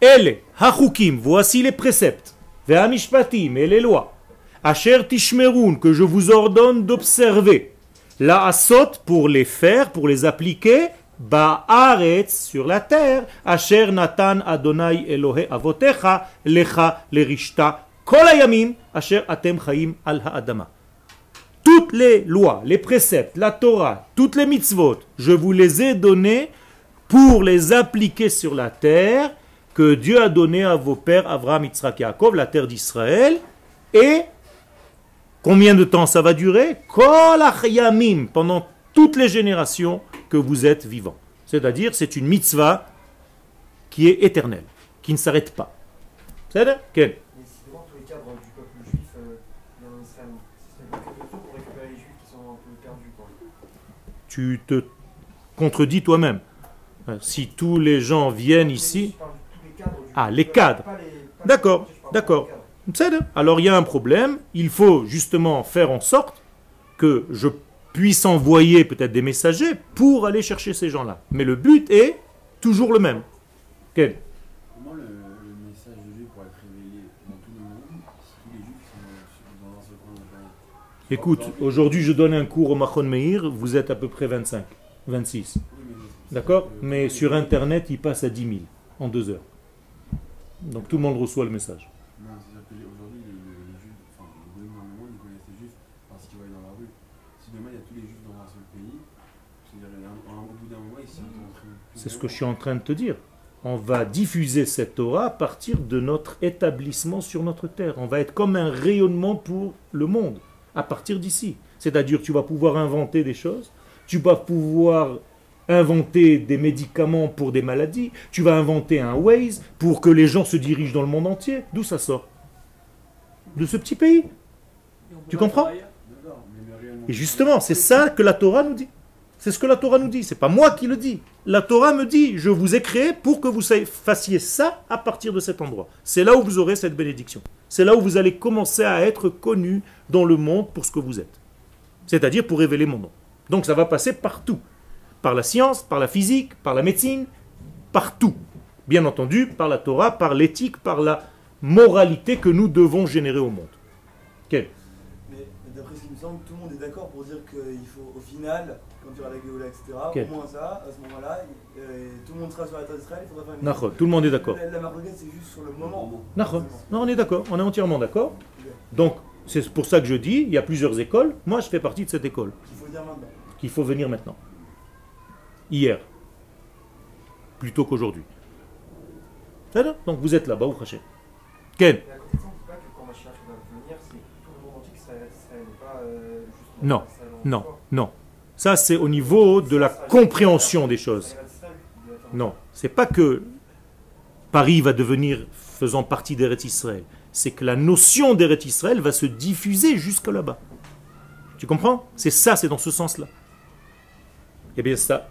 Elle, hachukim, voici les préceptes, ve'amishpatim et les lois, asher tishmerun, que je vous ordonne d'observer, la asot pour les faire, pour les appliquer, Ba'aretz sur la terre, Asher Natan Adonai Elohe Avotecha Lecha Lerishta Kol Ayamim Asher Atem Chaim Al Ha'adama. Toutes les lois, les préceptes, la Torah, toutes les mitzvot, je vous les ai donnés pour les appliquer sur la terre que Dieu a donné à vos pères Avraham, Yitzhak Yaakov, la terre d'Israël, et combien de temps ça va durer? Pendant toutes les générations que vous êtes vivant. C'est-à-dire, c'est une mitzvah qui est éternelle, qui ne s'arrête pas. C'est Quel Mais si devant tous les cadres du peuple juif euh, dans Israël, ce serait pas quelque chose pour récupérer les juifs qui sont un peu perdus, quoi. Tu te contredis toi-même. Euh, Si tous les gens viennent ici, Ah, les cadres. les- D'accord, d'accord. C'est alors il y a un problème, il faut justement faire en sorte que je puisse envoyer peut-être des messagers pour aller chercher ces gens-là. Mais le but est toujours le même. Quel Comment le, le message de Dieu pourrait être révélé dans tout le monde si tous les juifs sont dans un seul coin de la planète Écoute, aujourd'hui je donne un cours au Machon Meir, vous êtes à peu près 25, 26. Oui, mais c'est- D'accord Mais sur Internet, il passe à 10 000 en deux heures. Donc tout le monde reçoit le message. Non, c'est-à-dire que les- aujourd'hui, les, les- les juifs, enfin, le gouvernement, ils connaissent les juifs parce qu'ils voient dans la rue. Si demain il y a tous les juifs dans un seul pays, c'est-à-dire un- un- au bout d'un moment, ils s'y rentrent. C'est ce que je suis en train de te dire. On va diffuser cette Torah à partir de notre établissement sur notre terre. On va être comme un rayonnement pour le monde à partir d'ici. C'est-à-dire tu vas pouvoir inventer des choses, tu vas pouvoir inventer des médicaments pour des maladies, tu vas inventer un Waze pour que les gens se dirigent dans le monde entier. D'où ça sort? De ce petit pays? Tu comprends? Et justement, c'est ça que la Torah nous dit. C'est ce que la Torah nous dit, c'est pas moi qui le dis. La Torah me dit, je vous ai créé pour que vous fassiez ça à partir de cet endroit. C'est là où vous aurez cette bénédiction. C'est là où vous allez commencer à être connu dans le monde pour ce que vous êtes. C'est-à-dire pour révéler mon nom. Donc ça va passer partout. Par la science, par la physique, par la médecine, partout. Bien entendu, par la Torah, par l'éthique, par la moralité que nous devons générer au monde. Quel? Mais d'après ce qui me semble, tout le monde est d'accord pour dire qu'il faut, au final, la Géoula, etc., Quel au moins ça, à ce moment-là, euh, tout le monde sera sur la terre d'Israël, il faudra faire une. Nachon, tout le monde est d'accord. La, la c'est juste sur le moment. Non, on est d'accord, on est entièrement d'accord. Donc, c'est pour ça que je dis, il y a plusieurs écoles. Moi, je fais partie de cette école. Il faut dire maintenant. qu'il faut venir maintenant. Hier. Plutôt qu'aujourd'hui. C'est ça Donc vous êtes là-bas, au Hachem. Ken venir, euh, Non, non, non. Ça, c'est au niveau de la compréhension des choses. Non, c'est pas que Paris va devenir faisant partie d'Eretz Israël. C'est que la notion d'Eretz Israël va se diffuser jusque là-bas. Tu comprends? C'est ça, c'est dans ce sens-là. Eh bien, ça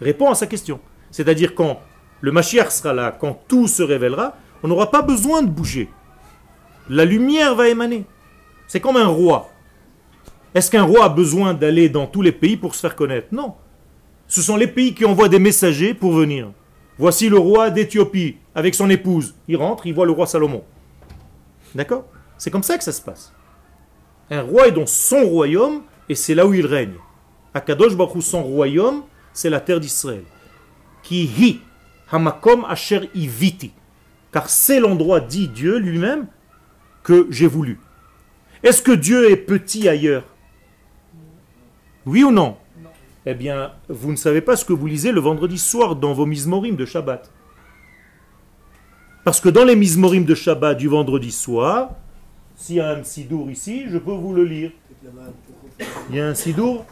répond à sa question. C'est-à-dire quand le Mashiach sera là, quand tout se révélera, on n'aura pas besoin de bouger. La lumière va émaner. C'est comme un roi. Est-ce qu'un roi a besoin d'aller dans tous les pays pour se faire connaître? Non. Ce sont les pays qui envoient des messagers pour venir. Voici le roi d'Éthiopie avec son épouse. Il rentre, il voit le roi Salomon. D'accord? C'est comme ça que ça se passe. Un roi est dans son royaume et c'est là où il règne. Akadosh Baruch son royaume, c'est la terre d'Israël. Qui hi hamakom asher iviti. Car c'est l'endroit, dit Dieu lui-même, que j'ai voulu. Est-ce que Dieu est petit ailleurs? Oui ou non Non. eh bien, vous ne savez pas ce que vous lisez le vendredi soir dans vos mismorim de Shabbat. Parce que dans les mismorim de Shabbat du vendredi soir, s'il y a un sidour ici, je peux vous le lire. Il y a un sidour?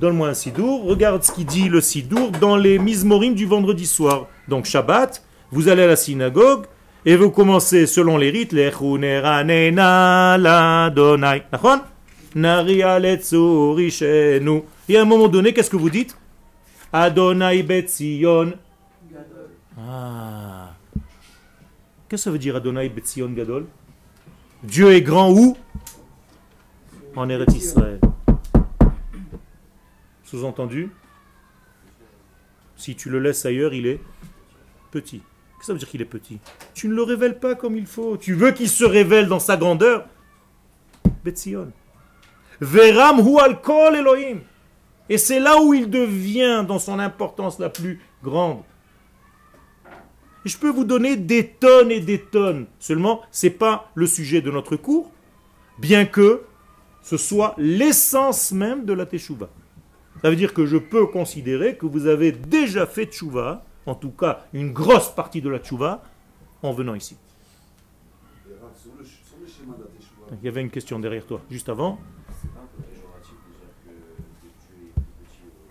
Donne-moi un sidour. Regarde ce qu'il dit le sidour dans les mismorim du vendredi soir. Donc Shabbat, vous allez à la synagogue et vous commencez selon les rites. Neranena ladonai. Nachon Nari aletzu rishenu. Et à un moment donné, qu'est-ce que vous dites? Adonai Betzion. Ah. Qu'est-ce que ça veut dire Adonai Betzion Gadol? Dieu est grand où? En Eretz Israël. Sous-entendu Si tu le laisses ailleurs, il est petit. Qu'est-ce que ça veut dire qu'il est petit? Tu ne le révèles pas comme il faut. Tu veux qu'il se révèle dans sa grandeur? Betzion. Veram hu al kol Elohim. Et c'est là où il devient dans son importance la plus grande. Je peux vous donner des tonnes et des tonnes. Seulement, ce n'est pas le sujet de notre cours, bien que ce soit l'essence même de la teshuva. Ça veut dire que je peux considérer que vous avez déjà fait teshuva, en tout cas une grosse partie de la teshuva, en venant ici. Teshuvah, Il y avait une question derrière toi, juste avant.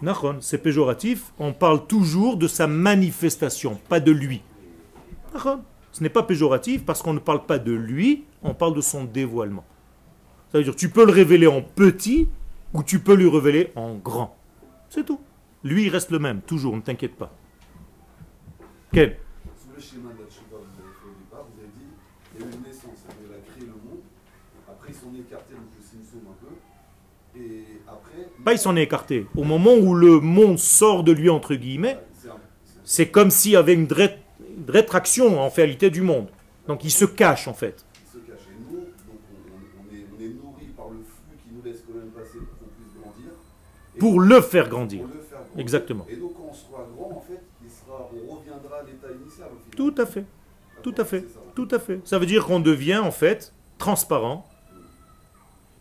Nachon, c'est péjoratif. On parle toujours de sa manifestation, pas de lui. Ce n'est pas péjoratif parce qu'on ne parle pas de lui, on parle de son dévoilement. Ça veut dire tu peux le révéler en petit ou tu peux lui révéler en grand. C'est tout. Lui, il reste le même, toujours, ne t'inquiète pas. Quel le schéma vous avez dit a a donc le Simpson un peu, et après. Pas il s'en est écarté. Au moment où le monde sort de lui, entre guillemets, C'est comme s'il y avait une ré- une rétraction en réalité du monde. Donc il se cache en fait. il se cache. Et nous, donc on, est, on est nourris par le flux qui nous laisse quand même passer pour qu'on puisse grandir. Et Pour le faire grandir. pour le faire grandir. Exactement. Et donc quand on sera grand, en fait, il sera, on reviendra à l'état initial au final. Tout à fait. Tout à fait. Tout à fait. Ça veut dire qu'on devient en fait transparent,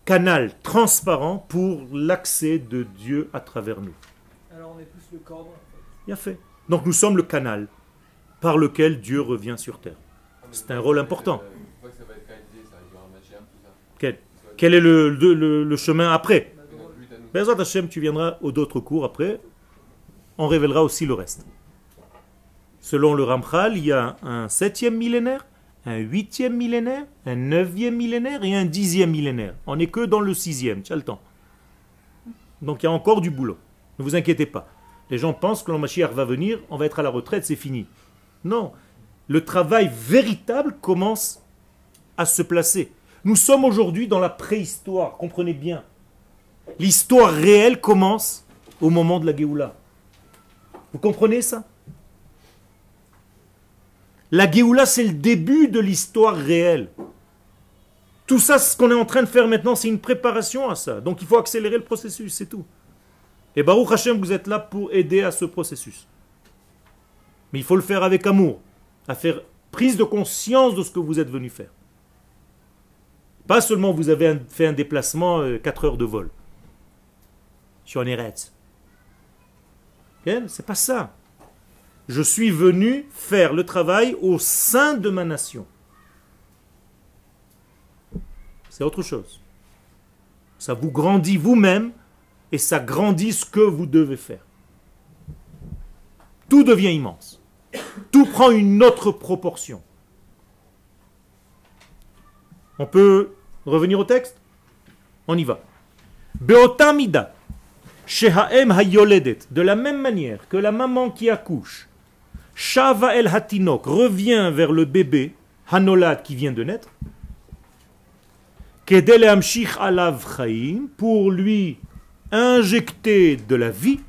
canal transparent pour l'accès de Dieu à travers nous. Alors on est plus le cordon. en fait. Il a fait. Donc nous sommes le canal par lequel Dieu revient sur terre. C'est un rôle important. Euh. Quel, est le, le- le- le chemin après? Hashem, tu viendras aux d'autres cours après. On révélera aussi le reste. Selon le Ramchal, il y a un septième millénaire, un huitième millénaire, un neuvième millénaire et un dixième millénaire. On n'est que dans le sixième, tu le temps. Donc il y a encore du boulot. Ne vous inquiétez pas. Les gens pensent que le Mashiach va venir, on va être à la retraite, c'est fini. Non. Le travail véritable commence à se placer. Nous sommes aujourd'hui dans la préhistoire, comprenez bien. L'histoire réelle commence au moment de la Géoula. Vous comprenez ça? La Géoula, c'est le début de l'histoire réelle. Tout ça, ce qu'on est en train de faire maintenant, c'est une préparation à ça. Donc il faut accélérer le processus, c'est tout. Et Baruch Hashem, vous êtes là pour aider à ce processus. Mais il faut le faire avec amour, à faire prise de conscience de ce que vous êtes venu faire. Pas seulement vous avez fait un déplacement 4 heures de vol sur un Eretz. Ok? C'est pas ça. Je suis venu faire le travail au sein de ma nation. C'est autre chose. Ça vous grandit vous-même et ça grandit ce que vous devez faire. Tout devient immense. Tout prend une autre proportion. On peut revenir au texte? On y va. Beotamida, shehaem hayoledet, de la même manière que la maman qui accouche, shava el hatinok, revient vers le bébé, hanolad qui vient de naître, kedele amshich alav chaim, pour lui injecter de la vie,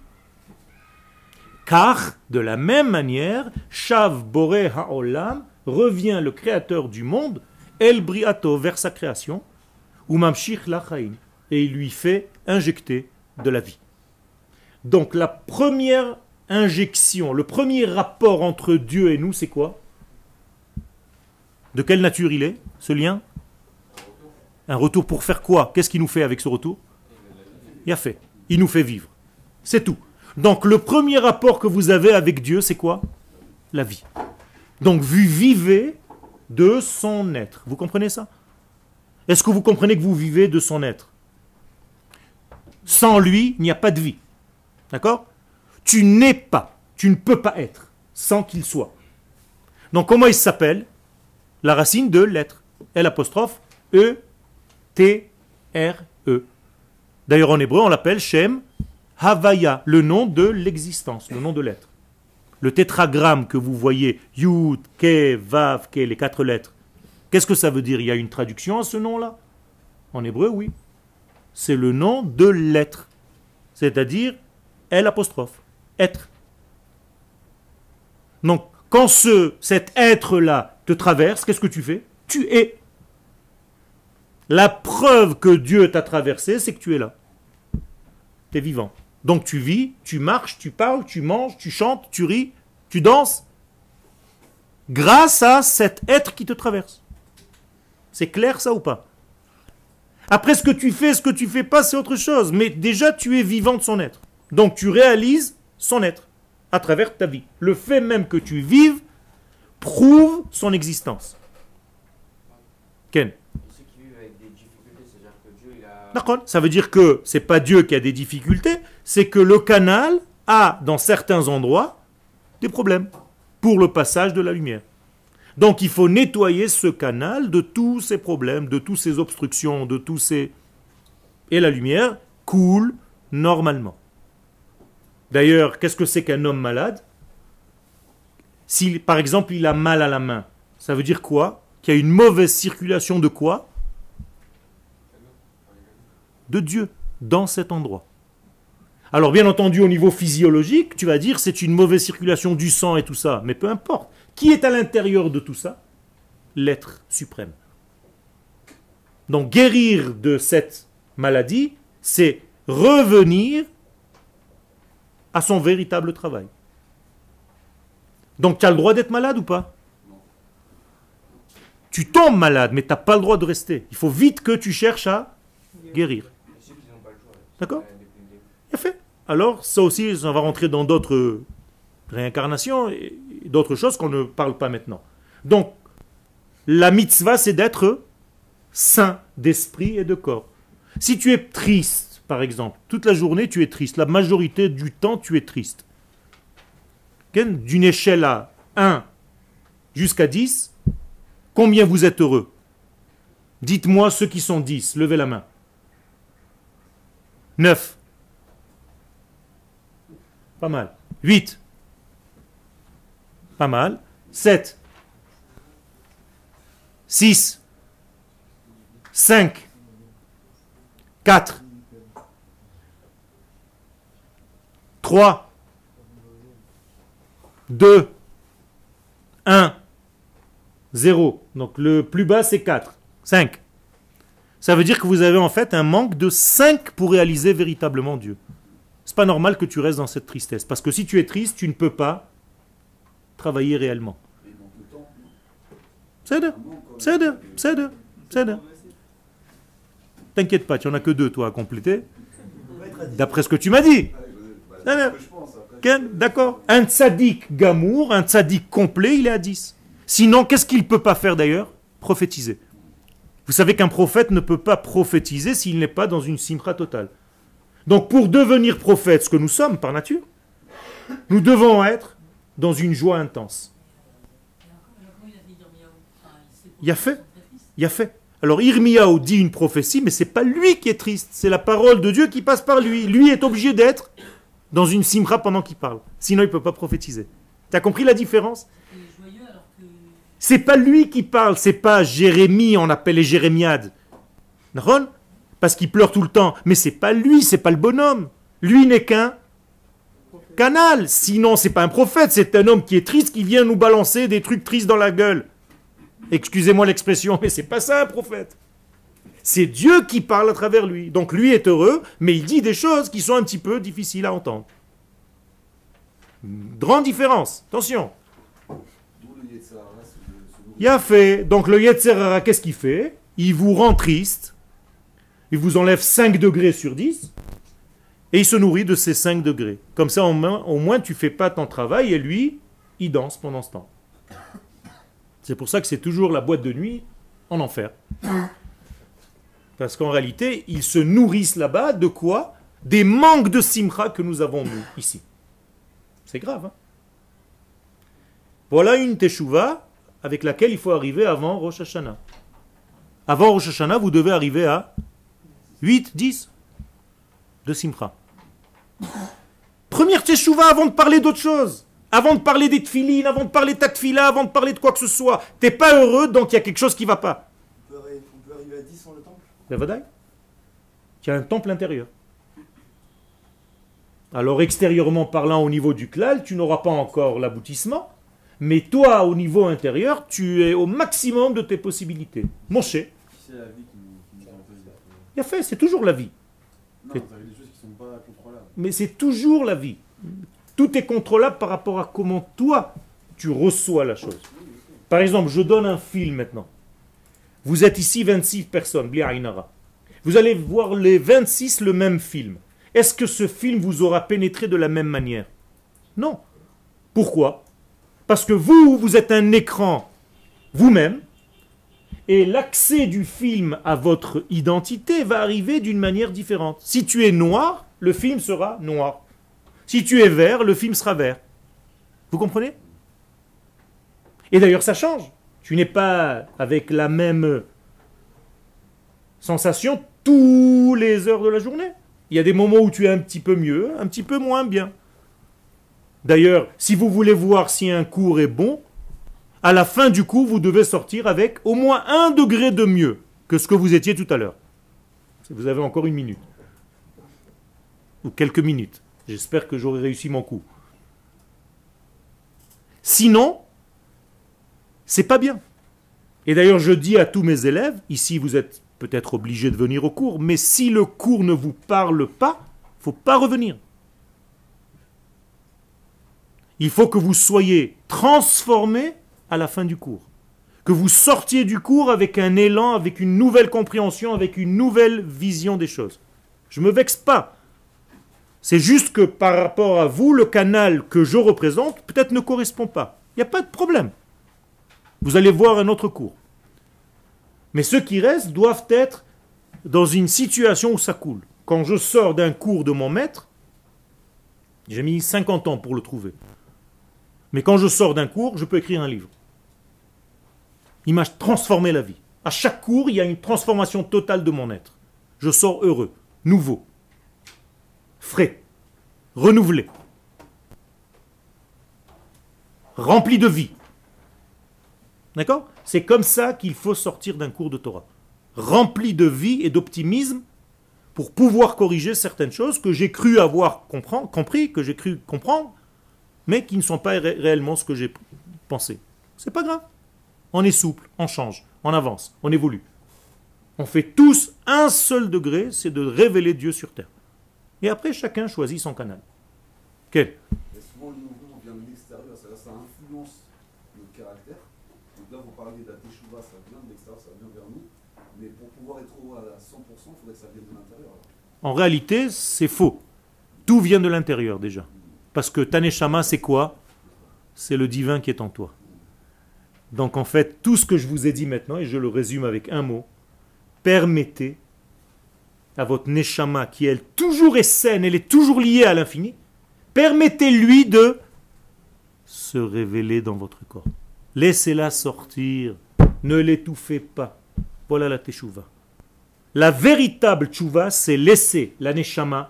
car, de la même manière, Shav Bore Haolam revient le créateur du monde, El Briato, vers sa création, ou Mamshich Lachaim, et il lui fait injecter de la vie. Donc la première injection, le premier rapport entre Dieu et nous, c'est quoi? De quelle nature il est, ce lien? Un retour pour faire quoi? Qu'est-ce qu'il nous fait avec ce retour? Il a fait. Il nous fait vivre. C'est tout. Donc le premier rapport que vous avez avec Dieu, c'est quoi? La vie. Donc vous vivez de son être. Vous comprenez ça? Est-ce que vous comprenez que vous vivez de son être? Sans lui, il n'y a pas de vie. D'accord? Tu n'es pas, tu ne peux pas être sans qu'il soit. Donc comment il s'appelle? La racine de l'être. L apostrophe E T R E. D'ailleurs en hébreu on l'appelle Shem Havaya, le nom de l'existence, le nom de l'être. Le tétragramme que vous voyez, Yud, Ke, Vav, Ke, les quatre lettres, qu'est-ce que ça veut dire? Il y a une traduction à ce nom-là? En hébreu, oui. C'est le nom de l'être. C'est-à-dire L apostrophe, être. Donc, quand ce, cet être-là te traverse, qu'est-ce que tu fais? Tu es. La preuve que Dieu t'a traversé, c'est que tu es là. Tu es vivant. Donc tu vis, tu marches, tu parles, tu manges, tu chantes, tu ris, tu danses, grâce à cet être qui te traverse. C'est clair ça ou pas? Après ce que tu fais, ce que tu fais pas, c'est autre chose. Mais déjà tu es vivant de son être. Donc tu réalises son être à travers ta vie. Le fait même que tu vives prouve son existence. Ken. Ça veut dire que c'est pas Dieu qui a des difficultés, c'est que le canal a, dans certains endroits, des problèmes pour le passage de la lumière. Donc il faut nettoyer ce canal de tous ces problèmes, de toutes ces obstructions, de tous ces... Et la lumière coule normalement. D'ailleurs, qu'est-ce que c'est qu'un homme malade? Si, par exemple, il a mal à la main, ça veut dire quoi? Qu'il y a une mauvaise circulation de quoi? De Dieu dans cet endroit. Alors bien entendu au niveau physiologique, tu vas dire c'est une mauvaise circulation du sang et tout ça, mais peu importe. Qui est à l'intérieur de tout ça? L'être suprême. Donc guérir de cette maladie, c'est revenir à son véritable travail. Donc tu as le droit d'être malade ou pas? Tu tombes malade, mais tu n'as pas le droit de rester. Il faut vite que tu cherches à guérir. D'accord? Fait. Alors, ça aussi, ça va rentrer dans d'autres réincarnations et d'autres choses qu'on ne parle pas maintenant. Donc, la mitzvah, c'est d'être saint d'esprit et de corps. Si tu es triste, par exemple, toute la journée, tu es triste. La majorité du temps, tu es triste. D'une échelle à 1 jusqu'à 10, combien vous êtes heureux? Dites-moi ceux qui sont 10, levez la main. 9. Pas mal. 8. Pas mal. 7. 6. 5. 4. 3. 2. 1. 0. Donc le plus bas c'est 4. 5. Ça veut dire que vous avez en fait un manque de 5 pour réaliser véritablement Dieu. C'est pas normal que tu restes dans cette tristesse. Parce que si tu es triste, tu ne peux pas travailler réellement. C'est de, c'est de, c'est de, c'est de. T'inquiète pas, tu n'en as que deux, toi, à compléter. D'après ce que tu m'as dit. D'accord. Un tzaddik gamour, un tzaddik complet, il est à 10. Sinon, qu'est-ce qu'il ne peut pas faire d'ailleurs? Prophétiser. Vous savez qu'un prophète ne peut pas prophétiser s'il n'est pas dans une simra totale. Donc pour devenir prophète, ce que nous sommes par nature, nous devons être dans une joie intense. Il a fait. Il a fait. Alors Irmiyahu dit une prophétie, mais c'est pas lui qui est triste, c'est la parole de Dieu qui passe par lui. Lui est obligé d'être dans une simra pendant qu'il parle. Sinon, il ne peut pas prophétiser. Tu as compris la différence? C'est pas lui qui parle, c'est pas Jérémie, on appelle les Jérémiades. Parce qu'il pleure tout le temps. Mais c'est pas lui, c'est pas le bonhomme. Lui n'est qu'un canal. Sinon, c'est pas un prophète, c'est un homme qui est triste, qui vient nous balancer des trucs tristes dans la gueule. Excusez-moi l'expression, mais c'est pas ça un prophète. C'est Dieu qui parle à travers lui. Donc lui est heureux, mais il dit des choses qui sont un petit peu difficiles à entendre. Grande différence. Attention. Il a fait. Donc le Yetzerara, qu'est-ce qu'il fait? Il vous rend triste. Il vous enlève 5 degrés sur 10. Et il se nourrit de ces 5 degrés. Comme ça, au moins, au moins tu fais pas ton travail et lui, il danse pendant ce temps. C'est pour ça que c'est toujours la boîte de nuit en enfer. Parce qu'en réalité, ils se nourrissent là-bas de quoi? Des manques de simra que nous avons nous ici. C'est grave. Hein voilà une teshuva avec laquelle il faut arriver avant Rosh Hashanah. Avant Rosh Hashanah, vous devez arriver à 8, 10 de simra. Première teshuva avant de parler d'autre chose. Avant de parler des tfilines, avant de parler de ta tfila, avant de parler de quoi que ce soit. T'es pas heureux, donc il y a quelque chose qui va pas. On peut arriver à 10 sans le temple La Vadaï Tu as un temple intérieur. Alors extérieurement parlant au niveau du klal, tu n'auras pas encore l'aboutissement, mais toi au niveau intérieur, tu es au maximum de tes possibilités. Mon cher, C'est la vie qui nous, qui il a fait, c'est toujours la vie. Non, C'est- ça veut des choses qui sont pas contrôlables. Mais c'est toujours la vie. Tout est contrôlable par rapport à comment toi, tu reçois la chose. Par exemple, je donne un film maintenant. Vous êtes ici 26 personnes. Vous allez voir les 26 le même film. Est-ce que ce film vous aura pénétré de la même manière? Non. Pourquoi? Parce que vous, vous êtes un écran vous-même, et l'accès du film à votre identité va arriver d'une manière différente. Si tu es noir, le film sera noir. Si tu es vert, le film sera vert. Vous comprenez? Et d'ailleurs, ça change. Tu n'es pas avec la même sensation tous les heures de la journée. Il y a des moments où tu es un petit peu mieux, un petit peu moins bien. D'ailleurs, si vous voulez voir si un cours est bon, à la fin du cours, vous devez sortir avec au moins un degré de mieux que ce que vous étiez tout à l'heure. Vous avez encore une minute. Ou quelques minutes. J'espère que j'aurai réussi mon coup. Sinon, c'est pas bien. Et d'ailleurs, je dis à tous mes élèves, ici vous êtes peut-être obligés de venir au cours, mais si le cours ne vous parle pas, faut pas revenir. Il faut que vous soyez transformés à la fin du cours. Que vous sortiez du cours avec un élan, avec une nouvelle compréhension, avec une nouvelle vision des choses. Je me vexe pas. C'est juste que par rapport à vous, le canal que je représente peut-être ne correspond pas. Il n'y a pas de problème. Vous allez voir un autre cours. Mais ceux qui restent doivent être dans une situation où ça coule. Quand je sors d'un cours de mon maître, j'ai mis 50 ans pour le trouver. Mais quand je sors d'un cours, je peux écrire un livre. Il m'a transformé la vie. À chaque cours, il y a une transformation totale de mon être. Je sors heureux, nouveau, frais, renouvelé. rempli de vie. D'accord? C'est comme ça qu'il faut sortir d'un cours de Torah. Rempli de vie et d'optimisme pour pouvoir corriger certaines choses que j'ai cru avoir compris, que j'ai cru comprendre, mais qui ne sont pas ré- réellement ce que j'ai pensé. C'est pas grave. On est souple, on change, on avance, on évolue. On fait tous un seul degré, c'est de révéler Dieu sur terre. Et après, chacun choisit son canal. Quel souvent, le mouvement vient de l'extérieur, c'est-à-dire ça influence notre caractère. Donc là, vous parlez de la teshuva, ça vient de l'extérieur, ça vient vers nous. Mais pour pouvoir être à 100%, il faudrait que ça vienne de l'intérieur. En réalité, c'est faux. Tout vient de l'intérieur déjà? Parce que Taneshama, c'est quoi? C'est le divin qui est en toi. Donc en fait, tout ce que je vous ai dit maintenant, et je le résume avec un mot, permettez à votre Neshama, qui elle toujours est saine, elle est toujours liée à l'infini, permettez-lui de se révéler dans votre corps. Laissez-la sortir, ne l'étouffez pas. Voilà la Teshuvah. La véritable tchouva, c'est laisser la neshama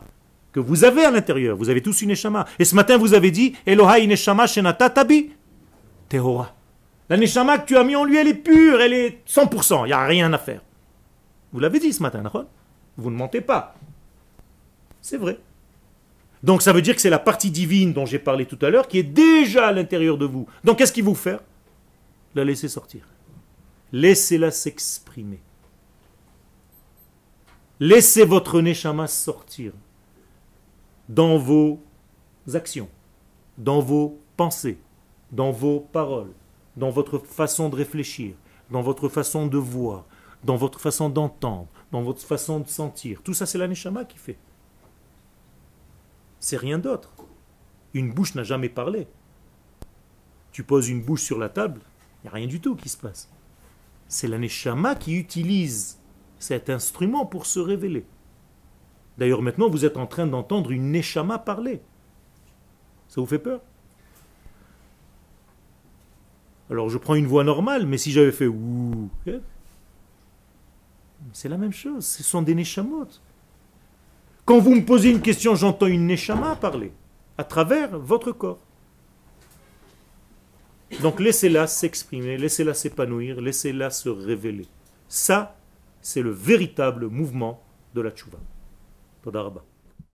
que vous avez à l'intérieur. Vous avez tous une neshama. Et ce matin, vous avez dit Elohai neshama shenata tabi tehora. La neshama que tu as mis en lui, elle est pure, elle est 100%. Il n'y a rien à faire. Vous l'avez dit ce matin, Vous ne mentez pas. C'est vrai. Donc ça veut dire que c'est la partie divine dont j'ai parlé tout à l'heure qui est déjà à l'intérieur de vous. Donc qu'est-ce qu'il vous fait? La laisser sortir. Laissez-la s'exprimer. Laissez votre neshama sortir dans vos actions, dans vos pensées, dans vos paroles, dans votre façon de réfléchir, dans votre façon de voir, dans votre façon d'entendre, dans votre façon de sentir. Tout ça, c'est la neshama qui fait. C'est rien d'autre. Une bouche n'a jamais parlé. Tu poses une bouche sur la table, il n'y a rien du tout qui se passe. C'est la neshama qui utilise cet instrument pour se révéler. D'ailleurs, maintenant, vous êtes en train d'entendre une neshama parler. Ça vous fait peur? Alors, je prends une voix normale, mais si j'avais fait ouh, eh, c'est la même chose. Ce sont des neshamot. Quand vous me posez une question, j'entends une neshama parler à travers votre corps. Donc, laissez-la s'exprimer, laissez-la s'épanouir, laissez-la se révéler. Ça, c'est le véritable mouvement de la tchouva. Toda rabba.